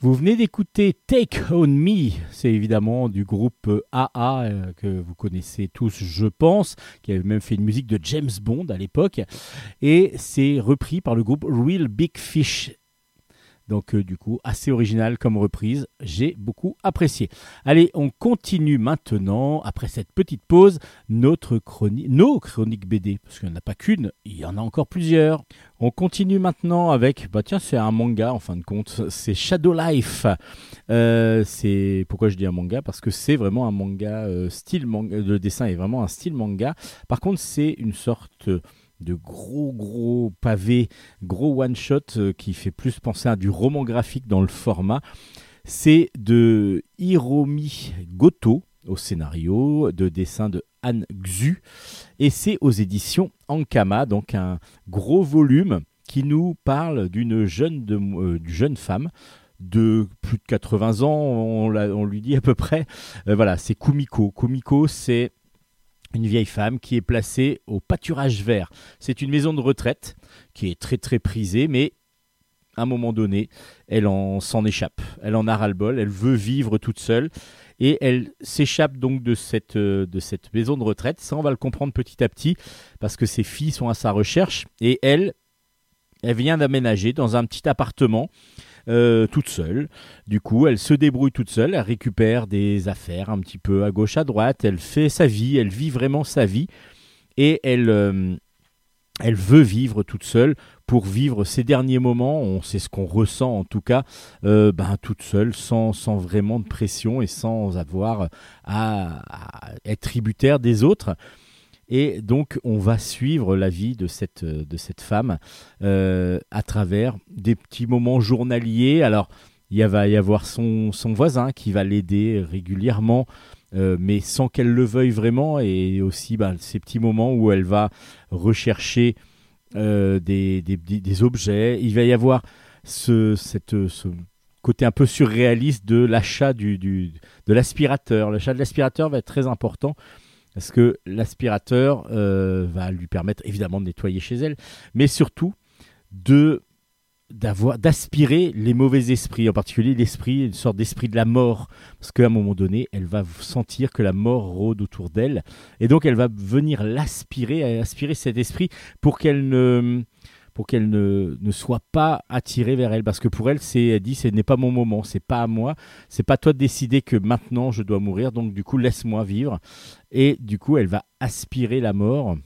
Vous venez d'écouter Take On Me, c'est évidemment du groupe AA euh, que vous connaissez tous, je pense, qui avait même fait une musique de James Bond à l'époque, et c'est repris par le groupe Real Big Fish. Donc euh, du coup, assez original comme reprise, j'ai beaucoup apprécié. Allez, on continue maintenant, après cette petite pause, notre chronique, nos chroniques BD, parce qu'il n'y en a pas qu'une, il y en a encore plusieurs. On continue maintenant avec, bah tiens, c'est un manga en fin de compte, c'est Shadow Life. Euh, c'est pourquoi je dis un manga? Parce que c'est vraiment un manga euh, style manga. Le dessin est vraiment un style manga. Par contre, c'est une sorte de gros gros pavé, gros one shot euh, qui fait plus penser à du roman graphique dans le format. C'est de Hiromi Goto au scénario, de dessin de Anne Xu, et c'est aux éditions Ankama, donc un gros volume qui nous parle d'une jeune, euh, jeune femme de plus de 80 ans, on lui dit à peu près. Euh, voilà, c'est Kumiko. Kumiko, c'est une vieille femme qui est placée au pâturage vert. C'est une maison de retraite qui est très très prisée, mais à un moment donné, elle en s'en échappe. Elle en a ras-le-bol, elle veut vivre toute seule et elle s'échappe donc de cette, euh, de cette maison de retraite. Ça, on va le comprendre petit à petit parce que ses filles sont à sa recherche et elle, elle vient d'aménager dans un petit appartement. Euh, toute seule. Du coup, elle se débrouille toute seule, elle récupère des affaires un petit peu à gauche, à droite, elle fait sa vie, elle vit vraiment sa vie et elle, euh, elle veut vivre toute seule pour vivre ses derniers moments, on sait ce qu'on ressent en tout cas, euh, ben, toute seule, sans, sans vraiment de pression et sans avoir à être tributaire des autres. Et donc, on va suivre la vie de cette, de cette femme euh, à travers des petits moments journaliers. Alors, il va y avoir son, son voisin qui va l'aider régulièrement, euh, mais sans qu'elle le veuille vraiment. Et aussi ben, ces petits moments où elle va rechercher euh, des, des- des- des objets. Il va y avoir ce, cette, ce côté un peu surréaliste de l'achat du, du- de l'aspirateur. L'achat de l'aspirateur va être très important parce que l'aspirateur euh, va lui permettre évidemment de nettoyer chez elle, mais surtout d'avoir d'aspirer les mauvais esprits, en particulier l'esprit, une sorte d'esprit de la mort, parce qu'à un moment donné, elle va sentir que la mort rôde autour d'elle, et donc elle va venir l'aspirer, aspirer cet esprit pour qu'elle ne pour qu'elle ne, ne soit pas attirée vers elle, parce que pour elle, c'est elle dit, ce n'est pas mon moment, c'est pas à moi, c'est pas toi de décider que maintenant je dois mourir, donc du coup laisse-moi vivre, et du coup elle va aspirer la mort,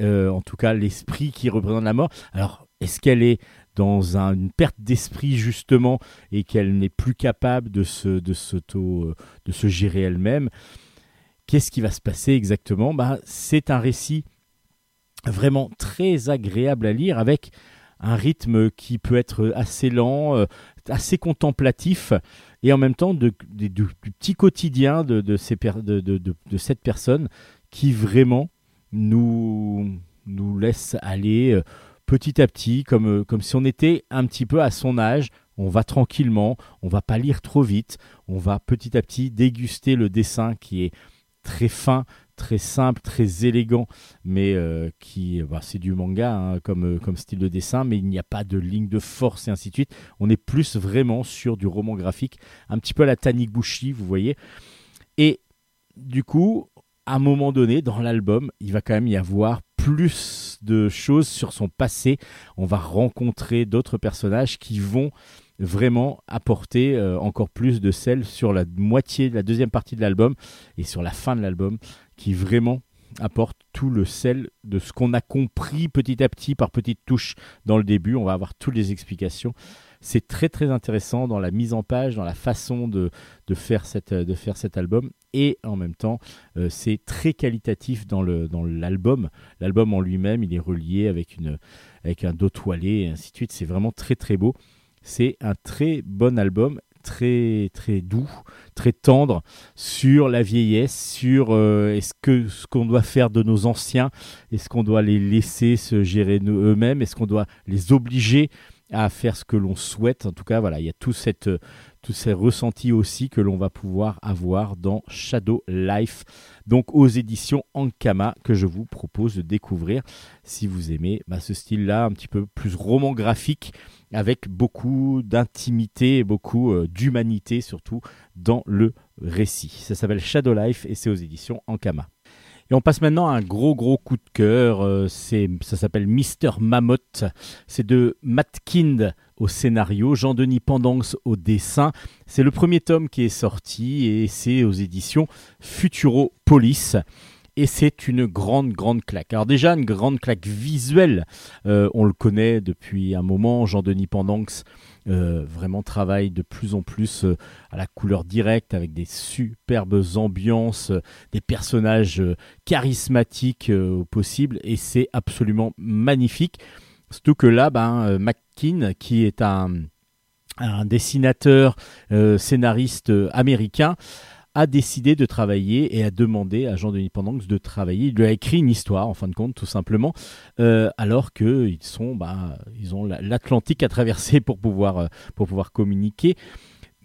euh, en tout cas l'esprit qui représente la mort. Alors est-ce qu'elle est dans un- une perte d'esprit justement et qu'elle n'est plus capable de se, de, euh, de se gérer elle-même? Qu'est-ce qui va se passer exactement? Bah, C'est un récit vraiment très agréable à lire avec un rythme qui peut être assez lent, euh, assez contemplatif et en même temps du, petit quotidien de, cette personne qui vraiment nous, nous laisse aller euh, petit à petit comme, euh, comme si on était un petit peu à son âge. On va tranquillement, on va pas lire trop vite, on va petit à petit déguster le dessin qui est très fin, très simple, très élégant, mais euh, qui, bah, c'est du manga hein, comme, euh, comme style de dessin, mais il n'y a pas de ligne de force et ainsi de suite. On est plus vraiment sur du roman graphique, un petit peu à la Taniguchi, vous voyez. Et du coup, à un moment donné, dans l'album, il va quand même y avoir plus de choses sur son passé. On va rencontrer d'autres personnages qui vont vraiment apporter euh, encore plus de sel sur la moitié, la deuxième partie de l'album et sur la fin de l'album, qui vraiment apporte tout le sel de ce qu'on a compris petit à petit par petites touches dans le début. On va avoir toutes les explications. C'est très très intéressant dans la mise en page, dans la façon de, de, faire, cette, de faire cet album. Et en même temps, euh, c'est très qualitatif dans dans l'album. l'album en lui-même, il est relié avec, une, avec un dos toilé et ainsi de suite. C'est vraiment très très beau. C'est un très bon album, très très doux, très tendre sur la vieillesse, sur euh, est-ce que ce qu'on doit faire de nos anciens, est-ce qu'on doit les laisser se gérer eux-mêmes, est-ce qu'on doit les obliger à faire ce que l'on souhaite. En tout cas, voilà, il y a tout cette euh, tous ces ressentis aussi que l'on va pouvoir avoir dans Shadow Life, donc aux éditions Ankama, que je vous propose de découvrir si vous aimez bah, ce style-là, un petit peu plus roman graphique, avec beaucoup d'intimité et beaucoup euh, d'humanité surtout dans le récit. Ça s'appelle Shadow Life et c'est aux éditions Ankama. Et on passe maintenant à un gros gros coup de cœur, euh, ça s'appelle Mister Mammoth, c'est de Matt Kind au scénario, Jean-Denis Pendance au dessin. C'est le premier tome qui est sorti et c'est aux éditions Futuropolis. Et c'est une grande, grande claque. Alors déjà, une grande claque visuelle. Euh, on le connaît depuis un moment. Jean-Denis Pendance euh, vraiment travaille de plus en plus euh, à la couleur directe avec des superbes ambiances, euh, des personnages charismatiques euh, au possible. Et c'est absolument magnifique. Surtout que là, ben, McKean, qui est un, dessinateur, scénariste américain, a décidé de travailler et a demandé à Jean-Denis Pendance de travailler. Il lui a écrit une histoire, en fin de compte, tout simplement, euh, alors qu'ils sont, bah, ils ont la- l'Atlantique à traverser pour pouvoir, euh, pour pouvoir communiquer.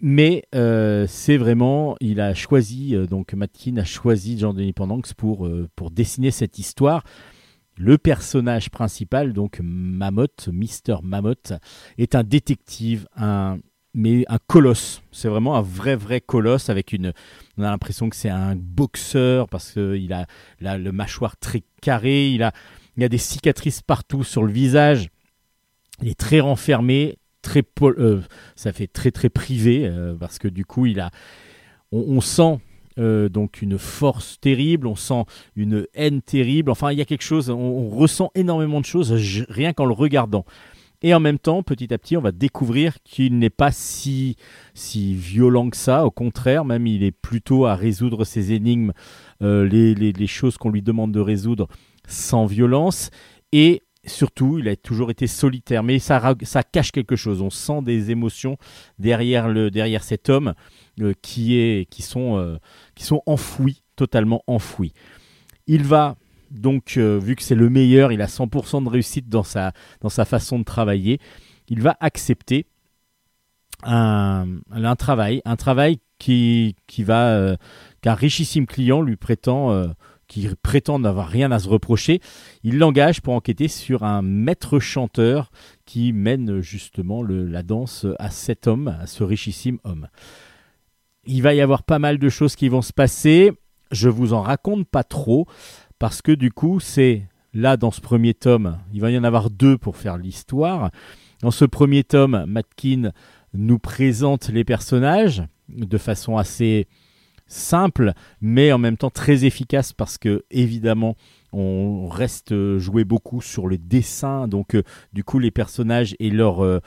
Mais euh, c'est vraiment, il a choisi, donc Matkin a choisi Jean-Denis Pendance pour, pour dessiner cette histoire. Le personnage principal, donc Mammoth, Mister Mammoth, est un détective, un mais un colosse. C'est vraiment un vrai, vrai colosse avec une. On a l'impression que c'est un boxeur parce qu'il a, il a le mâchoire très carré, il a, il a des cicatrices partout sur le visage. Il est très renfermé, très euh, ça fait très très privé euh, parce que du coup il a, on, sent euh, donc une force terrible, on sent une haine terrible. Enfin il y a quelque chose, on, ressent énormément de choses rien qu'en le regardant. Et en même temps, petit à petit, on va découvrir qu'il n'est pas si, si violent que ça. Au contraire, même il est plutôt à résoudre ses énigmes, euh, les, choses qu'on lui demande de résoudre sans violence. Et surtout, il a toujours été solitaire. Mais ça, ça cache quelque chose. On sent des émotions derrière, le, derrière cet homme euh, qui, est, qui, sont, euh, qui sont enfouis, totalement enfouis. Il va donc, euh, vu que c'est le meilleur, il a 100% de réussite dans sa, dans sa façon de travailler, il va accepter un, un travail, un travail qui, qui va, euh, qu'un richissime client lui prétend, euh, qui prétend n'avoir rien à se reprocher. Il l'engage pour enquêter sur un maître chanteur qui mène justement le- la danse à cet homme, à ce richissime homme. Il va y avoir pas mal de choses qui vont se passer. Je vous en raconte pas trop parce que du coup, c'est là dans ce premier tome, il va y en avoir deux pour faire l'histoire. Dans ce premier tome, Matkin nous présente les personnages de façon assez simple, mais en même temps très efficace parce que évidemment on reste joué beaucoup sur le dessin, donc euh, du coup les personnages et leurs euh,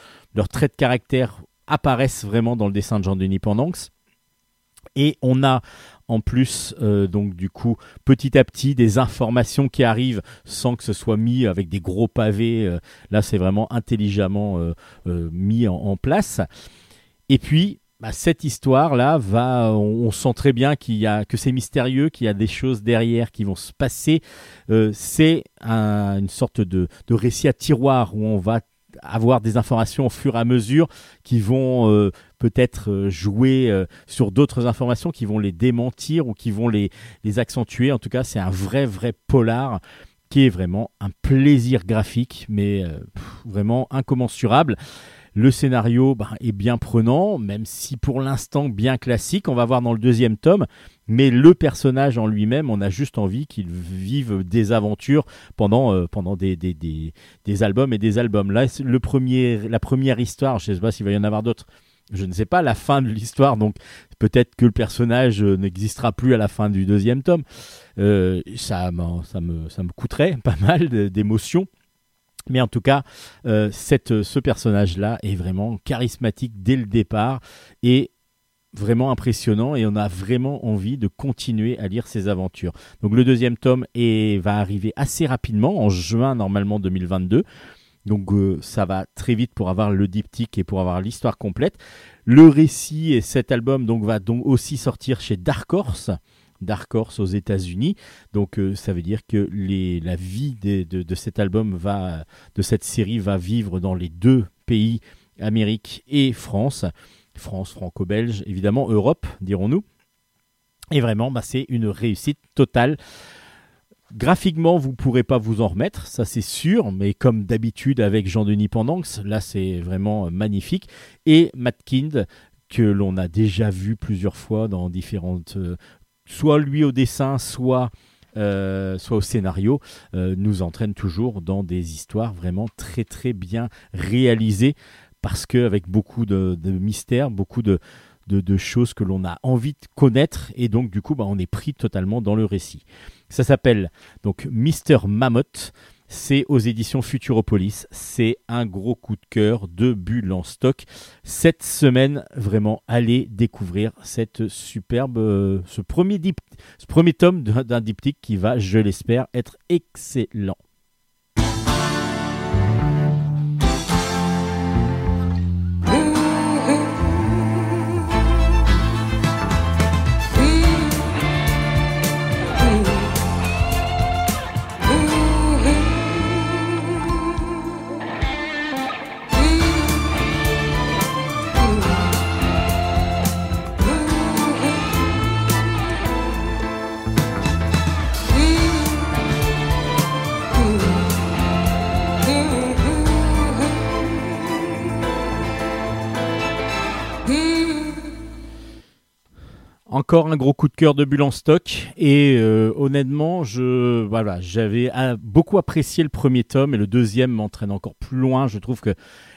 traits de caractère apparaissent vraiment dans le dessin de Jean-Denis Pendanx. Et on a en plus, euh, donc du coup, petit à petit, des informations qui arrivent sans que ce soit mis avec des gros pavés. euh, là, c'est vraiment intelligemment euh, mis en, place. Et puis, bah, cette histoire-là va, on, sent très bien qu'il y a que c'est mystérieux, qu'il y a des choses derrière qui vont se passer. C'est un- une sorte de, de récit à tiroir où on va avoir des informations au fur et à mesure qui vont euh, peut-être euh, jouer euh, sur d'autres informations qui vont les démentir ou qui vont les, accentuer. En tout cas, c'est un vrai, vrai polar qui est vraiment un plaisir graphique, mais vraiment incommensurable. Le scénario ben, est bien prenant, même si pour l'instant bien classique. On va voir dans le deuxième tome, mais le personnage en lui-même, on a juste envie qu'il vive des aventures pendant, euh, pendant des, des, des, des albums et des albums. Là, le premier, la première histoire, je ne sais pas s'il va y en avoir d'autres, je ne sais pas la fin de l'histoire, donc peut-être que le personnage euh, n'existera plus à la fin du deuxième tome. Euh, ça, m'en- ça, me, ça me coûterait pas mal d'émotions. Mais en tout cas, euh, cette, ce personnage-là est vraiment charismatique dès le départ et vraiment impressionnant et on a vraiment envie de continuer à lire ses aventures. Donc le deuxième tome va arriver assez rapidement, en juin normalement 2022. Donc euh, ça va très vite pour avoir le diptyque et pour avoir l'histoire complète. Le récit et cet album donc va donc aussi sortir chez Dark Horse. Dark Horse aux États-Unis. Donc euh, ça veut dire que la vie de, cet album va, de cette série va vivre dans les deux pays, Amérique et France. France franco-belge, évidemment, Europe, dirons-nous. Et vraiment, bah, c'est une réussite totale. Graphiquement, vous ne pourrez pas vous en remettre, ça c'est sûr, mais comme d'habitude avec Jean-Denis Pendanx, là c'est vraiment euh, magnifique. Et Matt Kind, que l'on a déjà vu plusieurs fois dans différentes... soit lui au dessin, soit, euh, soit au scénario, euh, nous entraîne toujours dans des histoires vraiment très très bien réalisées, parce qu'avec beaucoup de, mystères, beaucoup de, de, de choses que l'on a envie de connaître, et donc du coup bah, on est pris totalement dans le récit. Ça s'appelle donc Mister Mammoth. C'est aux éditions Futuropolis. C'est un gros coup de cœur de Bulle en stock. Cette semaine, vraiment, allez découvrir cette superbe, euh, ce, premier ce premier tome d'un diptyque qui va, je l'espère, être excellent. Encore un gros coup de cœur de bulle en stock et euh, honnêtement, je voilà, j'avais ah, beaucoup apprécié le premier tome et le deuxième m'entraîne encore plus loin. Je trouve que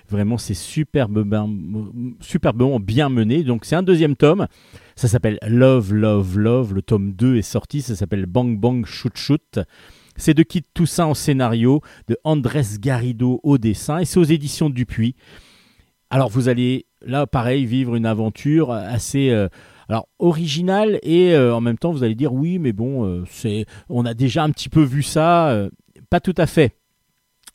vraiment c'est superbe, ben, superbement bien mené. Donc c'est un deuxième tome. Ça s'appelle Love, Love, Love. Le tome 2 est sorti. Ça s'appelle Bang, Bang, Shoot, Shoot. C'est de Kit Toussaint en scénario, de Andrés Garrido au dessin et c'est aux éditions Dupuis. Alors vous allez là pareil vivre une aventure assez euh, alors originale et euh, en même temps vous allez dire oui mais bon euh, c'est on a déjà un petit peu vu ça euh, pas tout à fait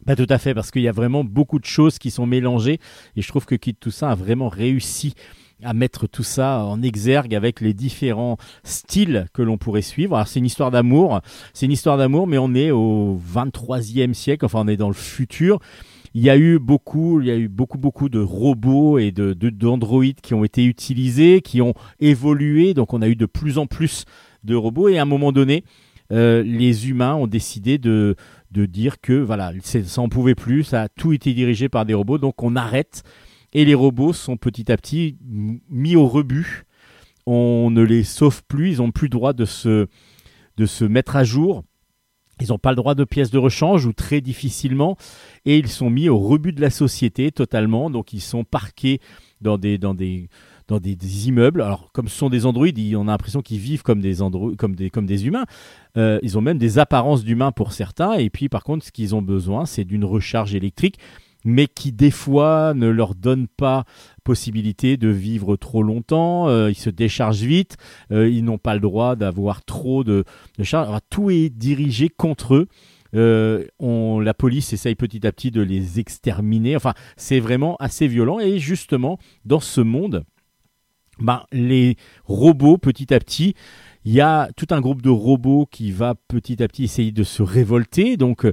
pas tout à fait parce qu'il y a vraiment beaucoup de choses qui sont mélangées et je trouve que Kit Toussaint a vraiment réussi à mettre tout ça en exergue avec les différents styles que l'on pourrait suivre. Alors c'est une histoire d'amour, c'est une histoire d'amour mais on est au 23e siècle, enfin on est dans le futur il y a eu beaucoup, il y a eu beaucoup, beaucoup de robots et de, de- d'androïdes qui ont été utilisés, qui ont évolué. Donc, on a eu de plus en plus de robots. Et à un moment donné, euh, les humains ont décidé de, de dire que voilà, ça en pouvait plus. Ça a tout été dirigé par des robots. Donc, on arrête. Et les robots sont petit à petit mis au rebut. On ne les sauve plus. Ils n'ont plus le droit de se mettre à jour. Ils n'ont pas le droit de pièces de rechange ou très difficilement et ils sont mis au rebut de la société totalement. Donc ils sont parqués dans des, dans des, dans des, immeubles. Alors comme ce sont des androïdes, on a l'impression qu'ils vivent comme des, comme des, comme des humains. Euh, ils ont même des apparences d'humains pour certains. Et puis par contre, ce qu'ils ont besoin, c'est d'une recharge électrique mais qui des fois ne leur donne pas possibilité de vivre trop longtemps, Euh, ils se déchargent vite, Euh, ils n'ont pas le droit d'avoir trop de, de charge. Alors, tout est dirigé contre eux. Euh, on, la police essaye petit à petit de les exterminer. Enfin, c'est vraiment assez violent. Et justement, dans ce monde, ben, les robots, petit à petit, il y a tout un groupe de robots qui va petit à petit essayer de se révolter. Donc,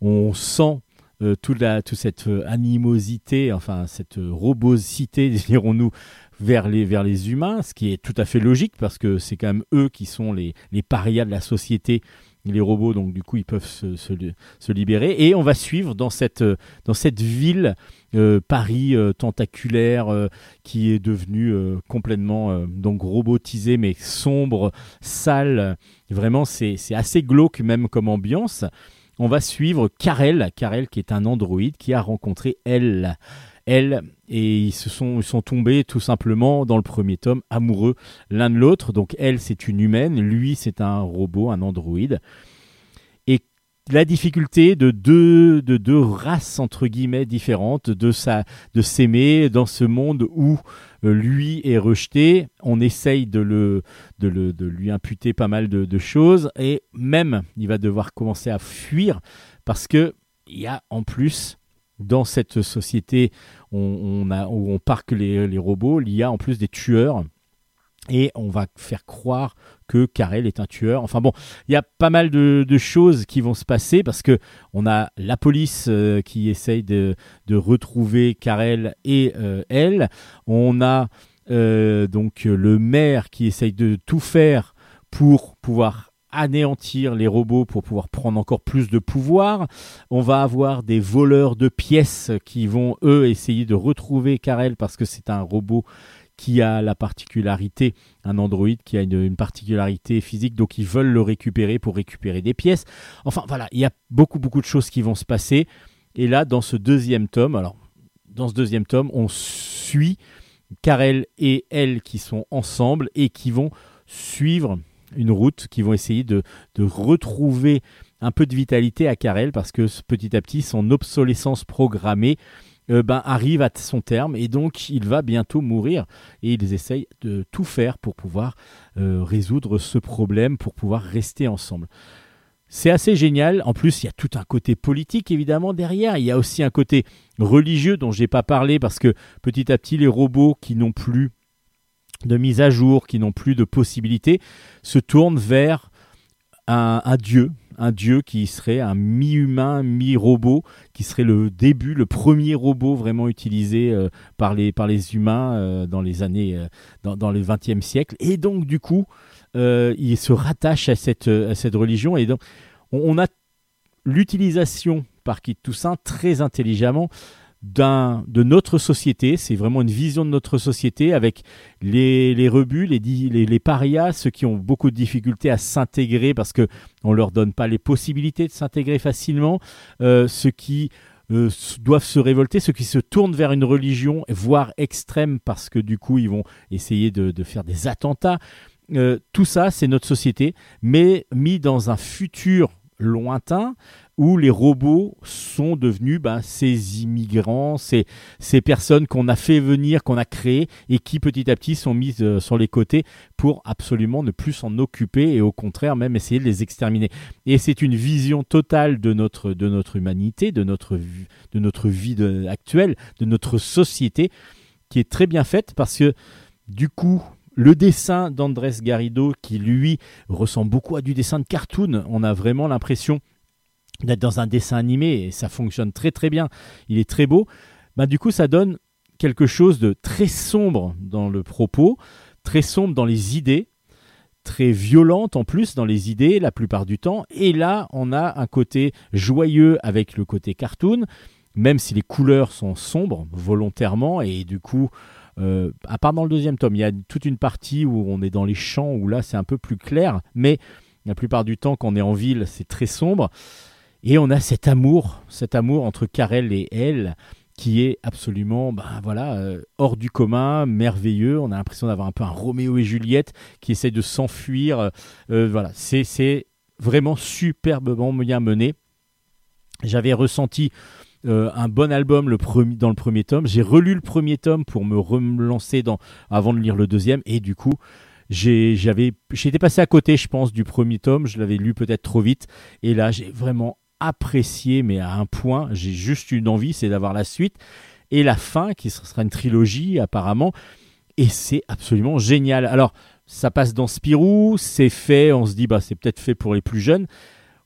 on sent euh, toute, toute cette euh, animosité, enfin, cette euh, robosité, dirons-nous, vers les, vers les humains, ce qui est tout à fait logique parce que c'est quand même eux qui sont les, les parias de la société les robots, donc du coup, ils peuvent se, se, libérer. Et on va suivre dans cette, euh, dans cette ville, Paris tentaculaire, qui est devenue complètement donc robotisée, mais sombre, sale. Vraiment, c'est assez glauque même comme ambiance. On va suivre Karel, Karel qui est un androïde qui a rencontré elle. Elle, et ils se sont, tombés tout simplement dans le premier tome amoureux l'un de l'autre. Donc elle, c'est une humaine, lui, c'est un robot, un androïde. Et la difficulté de deux, de deux races entre guillemets différentes, de, sa, de s'aimer dans ce monde où lui est rejeté, on essaye de, le, de, lui imputer pas mal de, choses. Et même il va devoir commencer à fuir parce que il y a en plus dans cette société où on parque les robots, il y a en plus des tueurs. Et on va faire croire que Karel est un tueur. Enfin bon, il y a pas mal de, choses qui vont se passer parce que on a la police euh, qui essaye de, retrouver Karel et euh, elle. On a euh, donc le maire qui essaye de tout faire pour pouvoir anéantir les robots pour pouvoir prendre encore plus de pouvoir. On va avoir des voleurs de pièces qui vont eux essayer de retrouver Karel parce que c'est un robot qui a la particularité, un androïde qui a une, particularité physique, donc ils veulent le récupérer pour récupérer des pièces. Enfin voilà, il y a beaucoup beaucoup de choses qui vont se passer. Et là, dans ce deuxième tome, alors dans ce deuxième tome, on suit Karel et elle qui sont ensemble et qui vont suivre une route, qui vont essayer de retrouver un peu de vitalité à Karel parce que petit à petit, son obsolescence programmée euh, ben, arrive à son terme et donc il va bientôt mourir et ils essayent de tout faire pour pouvoir euh, résoudre ce problème, pour pouvoir rester ensemble. C'est assez génial. En plus, il y a tout un côté politique évidemment derrière. Il y a aussi un côté religieux dont j'ai pas parlé parce que petit à petit, les robots qui n'ont plus de mise à jour, qui n'ont plus de possibilités, se tournent vers un dieu, un dieu qui serait un mi-humain, mi-robot, qui serait le début, le premier robot vraiment utilisé euh, par, les, par les humains euh, dans les années, euh, dans, dans le XXe siècle. Et donc, du coup, il se rattache à cette, à cette religion. Et donc, on, on a l'utilisation par Kit Toussaint très intelligemment de notre société. C'est vraiment une vision de notre société avec les, les rebuts, les, les, parias, ceux qui ont beaucoup de difficultés à s'intégrer parce que on leur donne pas les possibilités de s'intégrer facilement, euh, ceux qui euh, doivent se révolter, ceux qui se tournent vers une religion, voire extrême, parce que du coup ils vont essayer de, de faire des attentats. Euh, tout ça, c'est notre société, mais mis dans un futur lointain où les robots sont devenus ben, ces immigrants, ces, ces personnes qu'on a fait venir, qu'on a créées et qui petit à petit sont mises euh, sur les côtés pour absolument ne plus s'en occuper et au contraire même essayer de les exterminer. Et c'est une vision totale de notre, de notre humanité, de notre, de notre vie actuelle, de notre société qui est très bien faite parce que du coup, le dessin d'Andrés Garrido, qui lui ressemble beaucoup à du dessin de cartoon, on a vraiment l'impression d'être dans un dessin animé et ça fonctionne très très bien. Il est très beau. Bah, du coup, ça donne quelque chose de très sombre dans le propos, très sombre dans les idées, très violente en plus dans les idées la plupart du temps. Et là, on a un côté joyeux avec le côté cartoon, même si les couleurs sont sombres volontairement et du coup, euh, à part dans le deuxième tome, il y a toute une partie où on est dans les champs où là c'est un peu plus clair, mais la plupart du temps quand on est en ville, c'est très sombre. Et on a cet amour, cet amour entre Karel et elle, qui est absolument, ben voilà, euh, hors du commun, merveilleux. On a l'impression d'avoir un peu un Roméo et Juliette qui essaie de s'enfuir. Euh, voilà, c'est c'est vraiment superbement bien mené. J'avais ressenti euh, un bon album le premier, dans le premier tome. J'ai relu le premier tome pour me relancer dans, avant de lire le deuxième. Et du coup, j'avais, j'étais passé à côté, je pense, du premier tome. Je l'avais lu peut-être trop vite. Et là, j'ai vraiment apprécié, mais à un point. J'ai juste une envie, c'est d'avoir la suite. Et la fin, qui sera une trilogie apparemment. Et c'est absolument génial. Alors, ça passe dans Spirou, c'est fait, on se dit, bah, c'est peut-être fait pour les plus jeunes.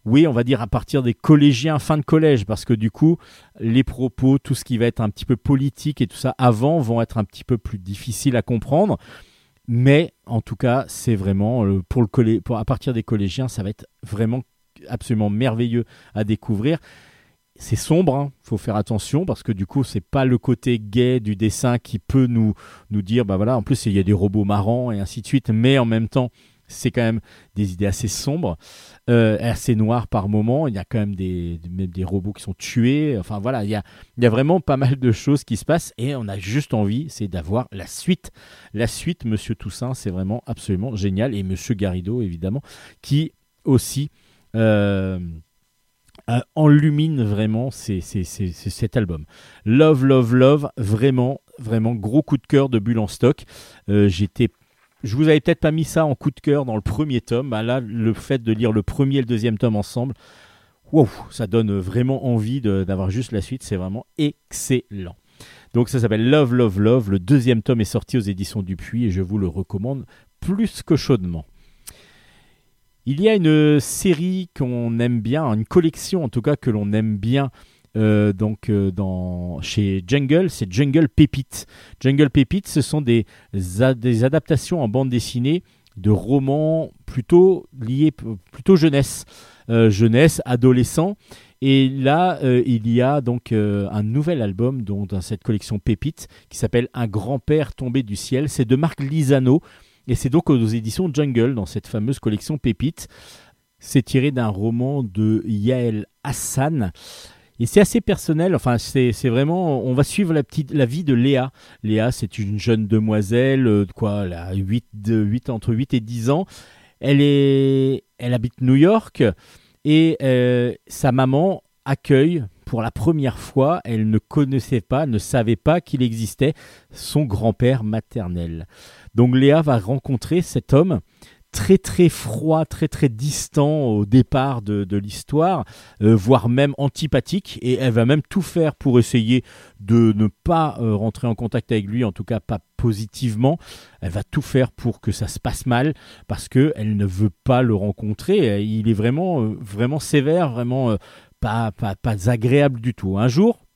Oui, on va dire à partir des collégiens, fin de collège, parce que du coup, les propos, tout ce qui va être un petit peu politique et tout ça avant vont être un petit peu plus difficiles à comprendre. Mais en tout cas, c'est vraiment euh, pour le collé- pour, à partir des collégiens, ça va être vraiment absolument merveilleux à découvrir. C'est sombre, il faut faire attention parce que du coup, c'est pas le côté gay du dessin qui peut nous nous dire, bah voilà, en plus il y a des robots marrants et ainsi de suite, mais en même temps, c'est quand même des idées assez sombres, euh, assez noires par moment. Il y a quand même des, robots qui sont tués. Enfin voilà, il y a, vraiment pas mal de choses qui se passent et on a juste envie, c'est d'avoir la suite. La suite, Monsieur Toussaint, c'est vraiment absolument génial. Et Monsieur Garrido, évidemment, qui aussi euh, euh, enlumine vraiment cet album. Love, Love, Love, vraiment, vraiment gros coup de cœur de Bulle en stock. J'étais je vous avais peut-être pas mis ça en coup de cœur dans le premier tome. Bah là, le fait de lire le premier et le deuxième tome ensemble, wow, ça donne vraiment envie d'avoir juste la suite. C'est vraiment excellent. Donc ça s'appelle Love, Love, Love. Le deuxième tome est sorti aux éditions Dupuis et je vous le recommande plus que chaudement. Il y a une série qu'on aime bien, une collection en tout cas que l'on aime bien. Euh, donc euh, chez Jungle, c'est Jungle Pépite. Jungle Pépite, ce sont des, adaptations en bande dessinée de romans plutôt liés, plutôt jeunesse, euh, jeunesse, adolescent. Et là, il y a donc un nouvel album dans cette collection Pépite qui s'appelle Un grand-père tombé du ciel. C'est de Marc Lisano et c'est donc aux éditions Jungle dans cette fameuse collection Pépite. C'est tiré d'un roman de Yael Hassan. Et c'est assez personnel, enfin c'est vraiment, on va suivre la, petite, la vie de Léa. Léa, c'est une jeune demoiselle, euh, quoi, elle a 8, de, 8, entre 8 et 10 ans. Elle, est, elle habite New York et euh, sa maman accueille pour la première fois, elle ne connaissait pas, ne savait pas qu'il existait son grand-père maternel. Donc Léa va rencontrer cet homme très très froid, très très distant au départ de, de l'histoire, euh, voire même antipathique, et elle va même tout faire pour essayer de ne pas euh, rentrer en contact avec lui, en tout cas pas positivement. Elle va tout faire pour que ça se passe mal, parce que elle ne veut pas le rencontrer. Il est vraiment euh, vraiment sévère, vraiment euh, pas, pas pas agréable du tout. Un jour,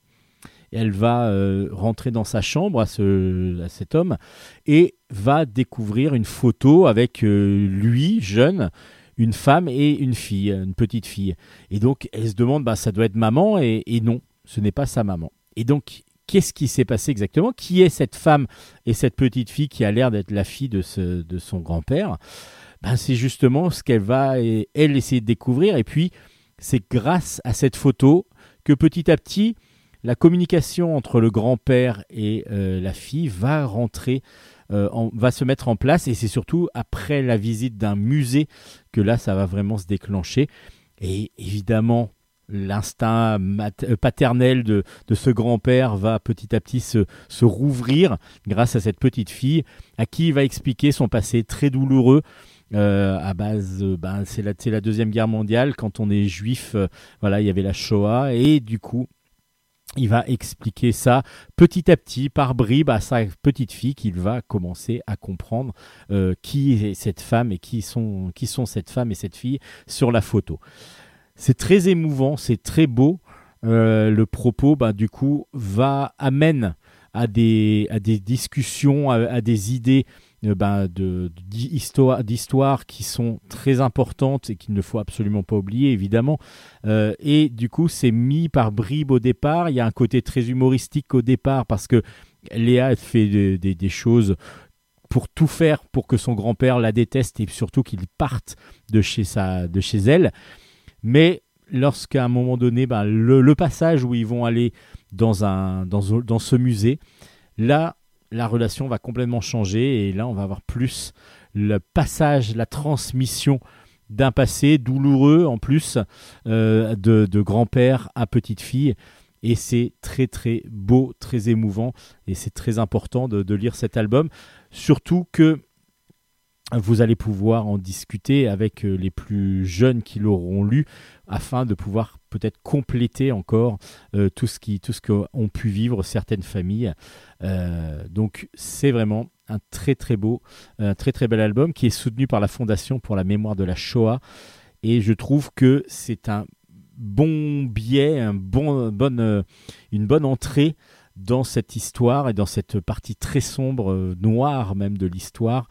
elle va euh, rentrer dans sa chambre à, ce, à cet homme et va découvrir une photo avec euh, lui, jeune, une femme et une fille, une petite fille. Et donc elle se demande, bah, ça doit être maman, et, non, ce n'est pas sa maman. Et donc, qu'est-ce qui s'est passé exactement, qui est cette femme et cette petite fille qui a l'air d'être la fille de, ce, de son grand-père? Ben, c'est justement ce qu'elle va, elle, essayer de découvrir. Et puis, c'est grâce à cette photo que petit à petit, la communication entre le grand-père et euh, la fille va rentrer, en- va se mettre en place. Et c'est surtout après la visite d'un musée que là, ça va vraiment se déclencher. Et évidemment, l'instinct euh, paternel de, de ce grand-père va petit à petit se, rouvrir grâce à cette petite fille à qui il va expliquer son passé très douloureux. euh, à base, euh, ben, c'est la, la deuxième guerre mondiale. Quand on est juif, euh, voilà, il y avait la Shoah et du coup, il va expliquer ça petit à petit, par bribes, à sa petite fille qu'il va commencer à comprendre euh, qui est cette femme et qui sont, qui sont cette femme et cette fille sur la photo. C'est très émouvant, c'est très beau. Euh, le propos, bah, du coup, va amène à des, à des discussions, à, à des idées euh, bah, de, d'histoire, d'histoire qui sont très importantes et qu'il ne faut absolument pas oublier, évidemment. Euh, et du coup, c'est mis par bribes au départ. Il y a un côté très humoristique au départ parce que Léa fait des- choses pour tout faire pour que son grand-père la déteste et surtout qu'il parte de chez, sa, de chez elle. Mais lorsqu'à un moment donné, ben, le, le passage où ils vont aller dans, un, dans, dans ce musée, là, la relation va complètement changer et là, on va avoir plus le passage, la transmission d'un passé douloureux en plus euh, de, grand-père à petite-fille. Et c'est très très beau, très émouvant et c'est très important de, de lire cet album. Surtout que vous allez pouvoir en discuter avec euh, les plus jeunes qui l'auront lu afin de pouvoir peut-être compléter encore euh, tout ce qui tout ce qu'ont pu vivre certaines familles. Euh, donc c'est vraiment un très très beau, un très très bel album qui est soutenu par la Fondation pour la mémoire de la Shoah et je trouve que c'est un bon biais, euh, une bonne entrée dans cette histoire et dans cette partie très sombre, noire même de l'histoire,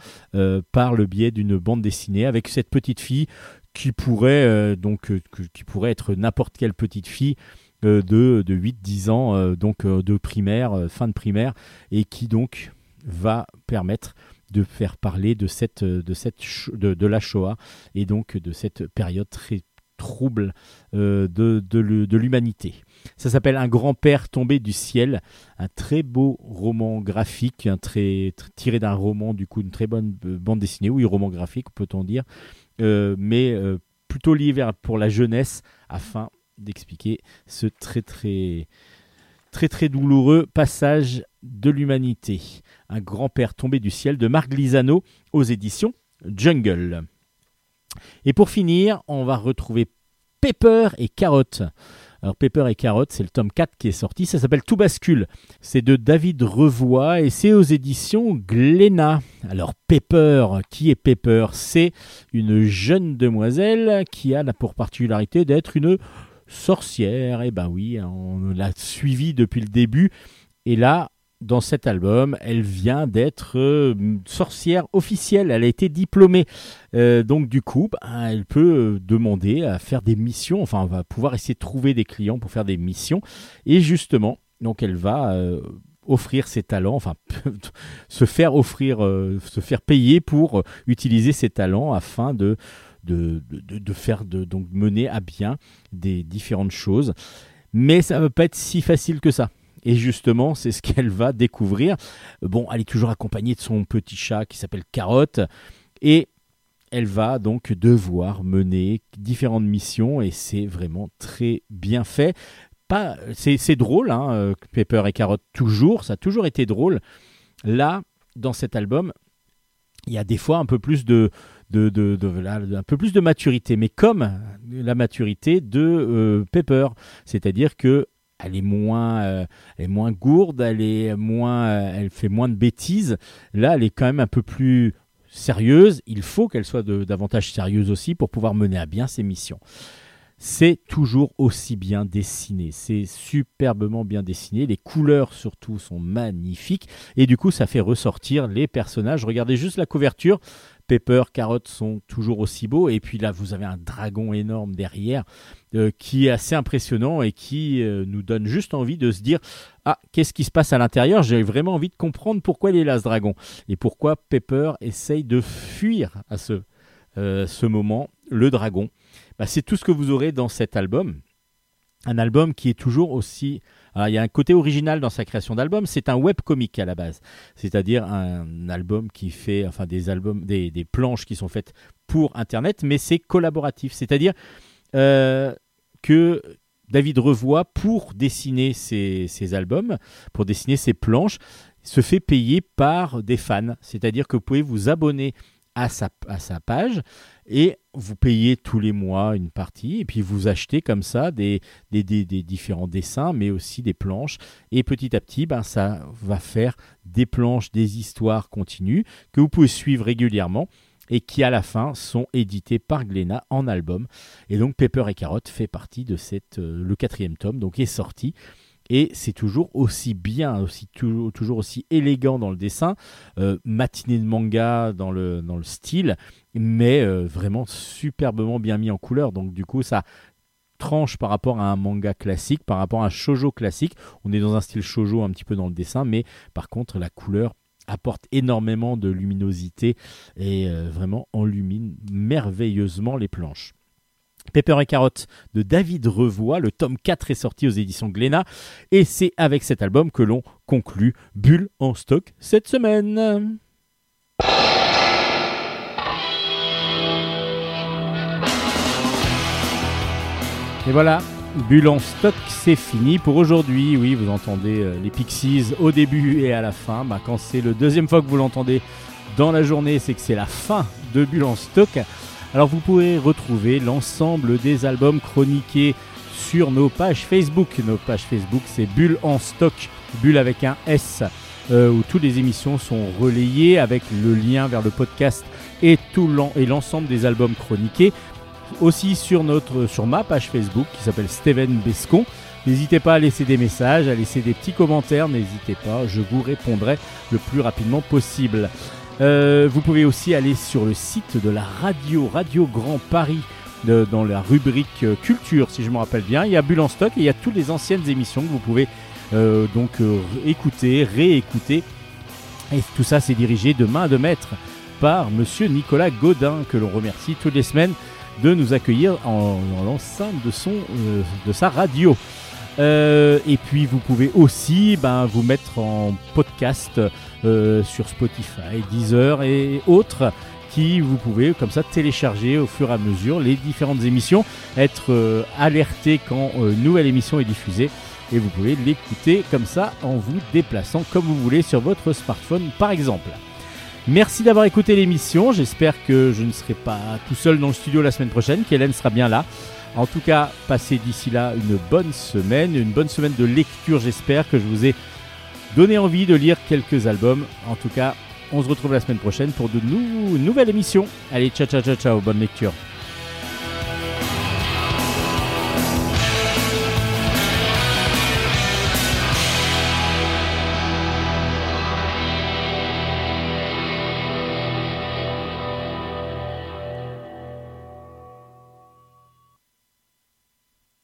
par le biais d'une bande dessinée avec cette petite fille qui pourrait euh, donc euh, qui pourrait être n'importe quelle petite fille euh, de, de 8-10 ans, donc de primaire, fin de primaire, et qui donc va permettre de faire parler de cette de cette de, de la Shoah et donc de cette période très trouble de, de l'humanité. Ça s'appelle Un grand-père tombé du ciel, un très beau roman graphique, un très, tr- tiré d'un roman, du coup, une très bonne bande dessinée, oui, roman graphique, peut-on dire, mais euh, plutôt lié vers, pour la jeunesse, afin d'expliquer ce très, très, très, très douloureux passage de l'humanité. Un grand-père tombé du ciel de Marc Lisano aux éditions Jungle. Et pour finir, on va retrouver Pepper et Carotte. Alors Pepper et Carotte, c'est le tome 4 qui est sorti, ça s'appelle Tout bascule. C'est de David Revoy et c'est aux éditions Glénat. Alors Pepper, qui est Pepper? C'est une jeune demoiselle qui a pour particularité d'être une sorcière. Et ben oui, on l'a suivie depuis le début. Et là, dans cet album, elle vient d'être euh, sorcière officielle. Elle a été diplômée. Euh, donc du coup, ben, elle peut euh, demander à faire des missions. Enfin, on va pouvoir essayer de trouver des clients pour faire des missions. Et justement, donc elle va offrir ses talents, enfin se faire offrir, se faire payer pour utiliser ses talents afin de faire donc mener à bien des différentes choses. Mais ça ne va pas être si facile que ça. Et justement, c'est ce qu'elle va découvrir. Bon, elle est toujours accompagnée de son petit chat qui s'appelle Carotte. Et elle va donc devoir mener différentes missions. Et c'est vraiment très bien fait. Pas, c'est, c'est drôle, hein, euh, Pepper et Carotte, toujours. Ça a toujours été drôle. Là, dans cet album, il y a des fois un peu plus de, de, de, un peu plus de maturité, mais comme la maturité de euh, Pepper, c'est-à-dire que elle est moins, euh, elle est moins gourde, elle est moins, euh, elle fait moins de bêtises. Là, elle est quand même un peu plus sérieuse. Il faut qu'elle soit davantage sérieuse aussi pour pouvoir mener à bien ses missions. C'est toujours aussi bien dessiné, c'est superbement bien dessiné, les couleurs surtout sont magnifiques et du coup ça fait ressortir les personnages. Regardez juste la couverture, Pepper, carottes sont toujours aussi beaux. Et puis là, vous avez un dragon énorme derrière euh, qui est assez impressionnant et qui euh, nous donne juste envie de se dire Ah, qu'est-ce qui se passe à l'intérieur? J'ai vraiment envie de comprendre pourquoi il est là ce dragon et pourquoi Pepper essaye de fuir à ce, euh, moment le dragon. Bah, c'est tout ce que vous aurez dans cet album. Un album qui est toujours aussi alors, il y a un côté original dans sa création d'album, c'est un webcomic à la base, c'est-à-dire un album qui fait, enfin des albums, des, planches qui sont faites pour Internet, mais c'est collaboratif, c'est-à-dire euh, que David Revoit, pour dessiner ses, ses albums, pour dessiner ses planches, se fait payer par des fans, c'est-à-dire que vous pouvez vous abonner à sa, à sa page et vous payez tous les mois une partie et puis vous achetez comme ça des, différents dessins mais aussi des planches et petit à petit ben, ça va faire des planches, des histoires continues que vous pouvez suivre régulièrement et qui à la fin sont édités par Glénat en album. Et donc Pepper et Carotte fait partie de cette, euh, le quatrième tome, donc est sorti. Et c'est toujours aussi bien, toujours, aussi élégant dans le dessin, euh, matinée de manga dans le, dans le style, mais euh, vraiment superbement bien mis en couleur. Donc du coup, ça tranche par rapport à un manga classique, par rapport à un shojo classique. On est dans un style shojo un petit peu dans le dessin, mais par contre, la couleur apporte énormément de luminosité et euh, vraiment enlumine merveilleusement les planches. Pepper et Carotte de David Revoix, le tome 4 est sorti aux éditions Glénat et c'est avec cet album que l'on conclut Bulle en stock cette semaine. Et voilà, Bulle en stock, c'est fini pour aujourd'hui. Oui, vous entendez euh, les Pixies au début et à la fin. Bah, quand c'est le deuxième fois que vous l'entendez dans la journée, c'est que c'est la fin de Bulle en stock. Alors vous pourrez retrouver l'ensemble des albums chroniqués sur nos pages Facebook. Nos pages Facebook, c'est Bulle en stock, Bulle avec un S, euh, où toutes les émissions sont relayées avec le lien vers le podcast et tout l'ensemble des albums chroniqués aussi sur, notre, sur ma page Facebook qui s'appelle Steven Bescon. N'hésitez pas à laisser des messages, à laisser des petits commentaires, n'hésitez pas, je vous répondrai le plus rapidement possible. Euh, vous pouvez aussi aller sur le site de la radio, Radio Grand Paris, dans la rubrique euh, culture, si je me rappelle bien. Il y a Bulle en stock et il y a toutes les anciennes émissions que vous pouvez euh, donc écouter, réécouter. Et tout ça, c'est dirigé de main de maître par Monsieur Nicolas Godin, que l'on remercie toutes les semaines de nous accueillir en, en l'enceinte de, son, de sa radio. Et puis vous pouvez aussi ben, vous mettre en podcast euh, sur Spotify, Deezer et autres qui vous pouvez comme ça télécharger au fur et à mesure les différentes émissions, être euh, alerté quand euh, une nouvelle émission est diffusée et vous pouvez l'écouter comme ça en vous déplaçant comme vous voulez sur votre smartphone par exemple. Merci d'avoir écouté l'émission. J'espère que je ne serai pas tout seul dans le studio la semaine prochaine, qu'Hélène sera bien là. En tout cas, passez d'ici là une bonne semaine, une bonne semaine de lecture. J'espère que je vous ai donné envie de lire quelques albums. En tout cas, on se retrouve la semaine prochaine pour de nou- nouvelles émissions. Allez, ciao, ciao, ciao, ciao. Bonne lecture.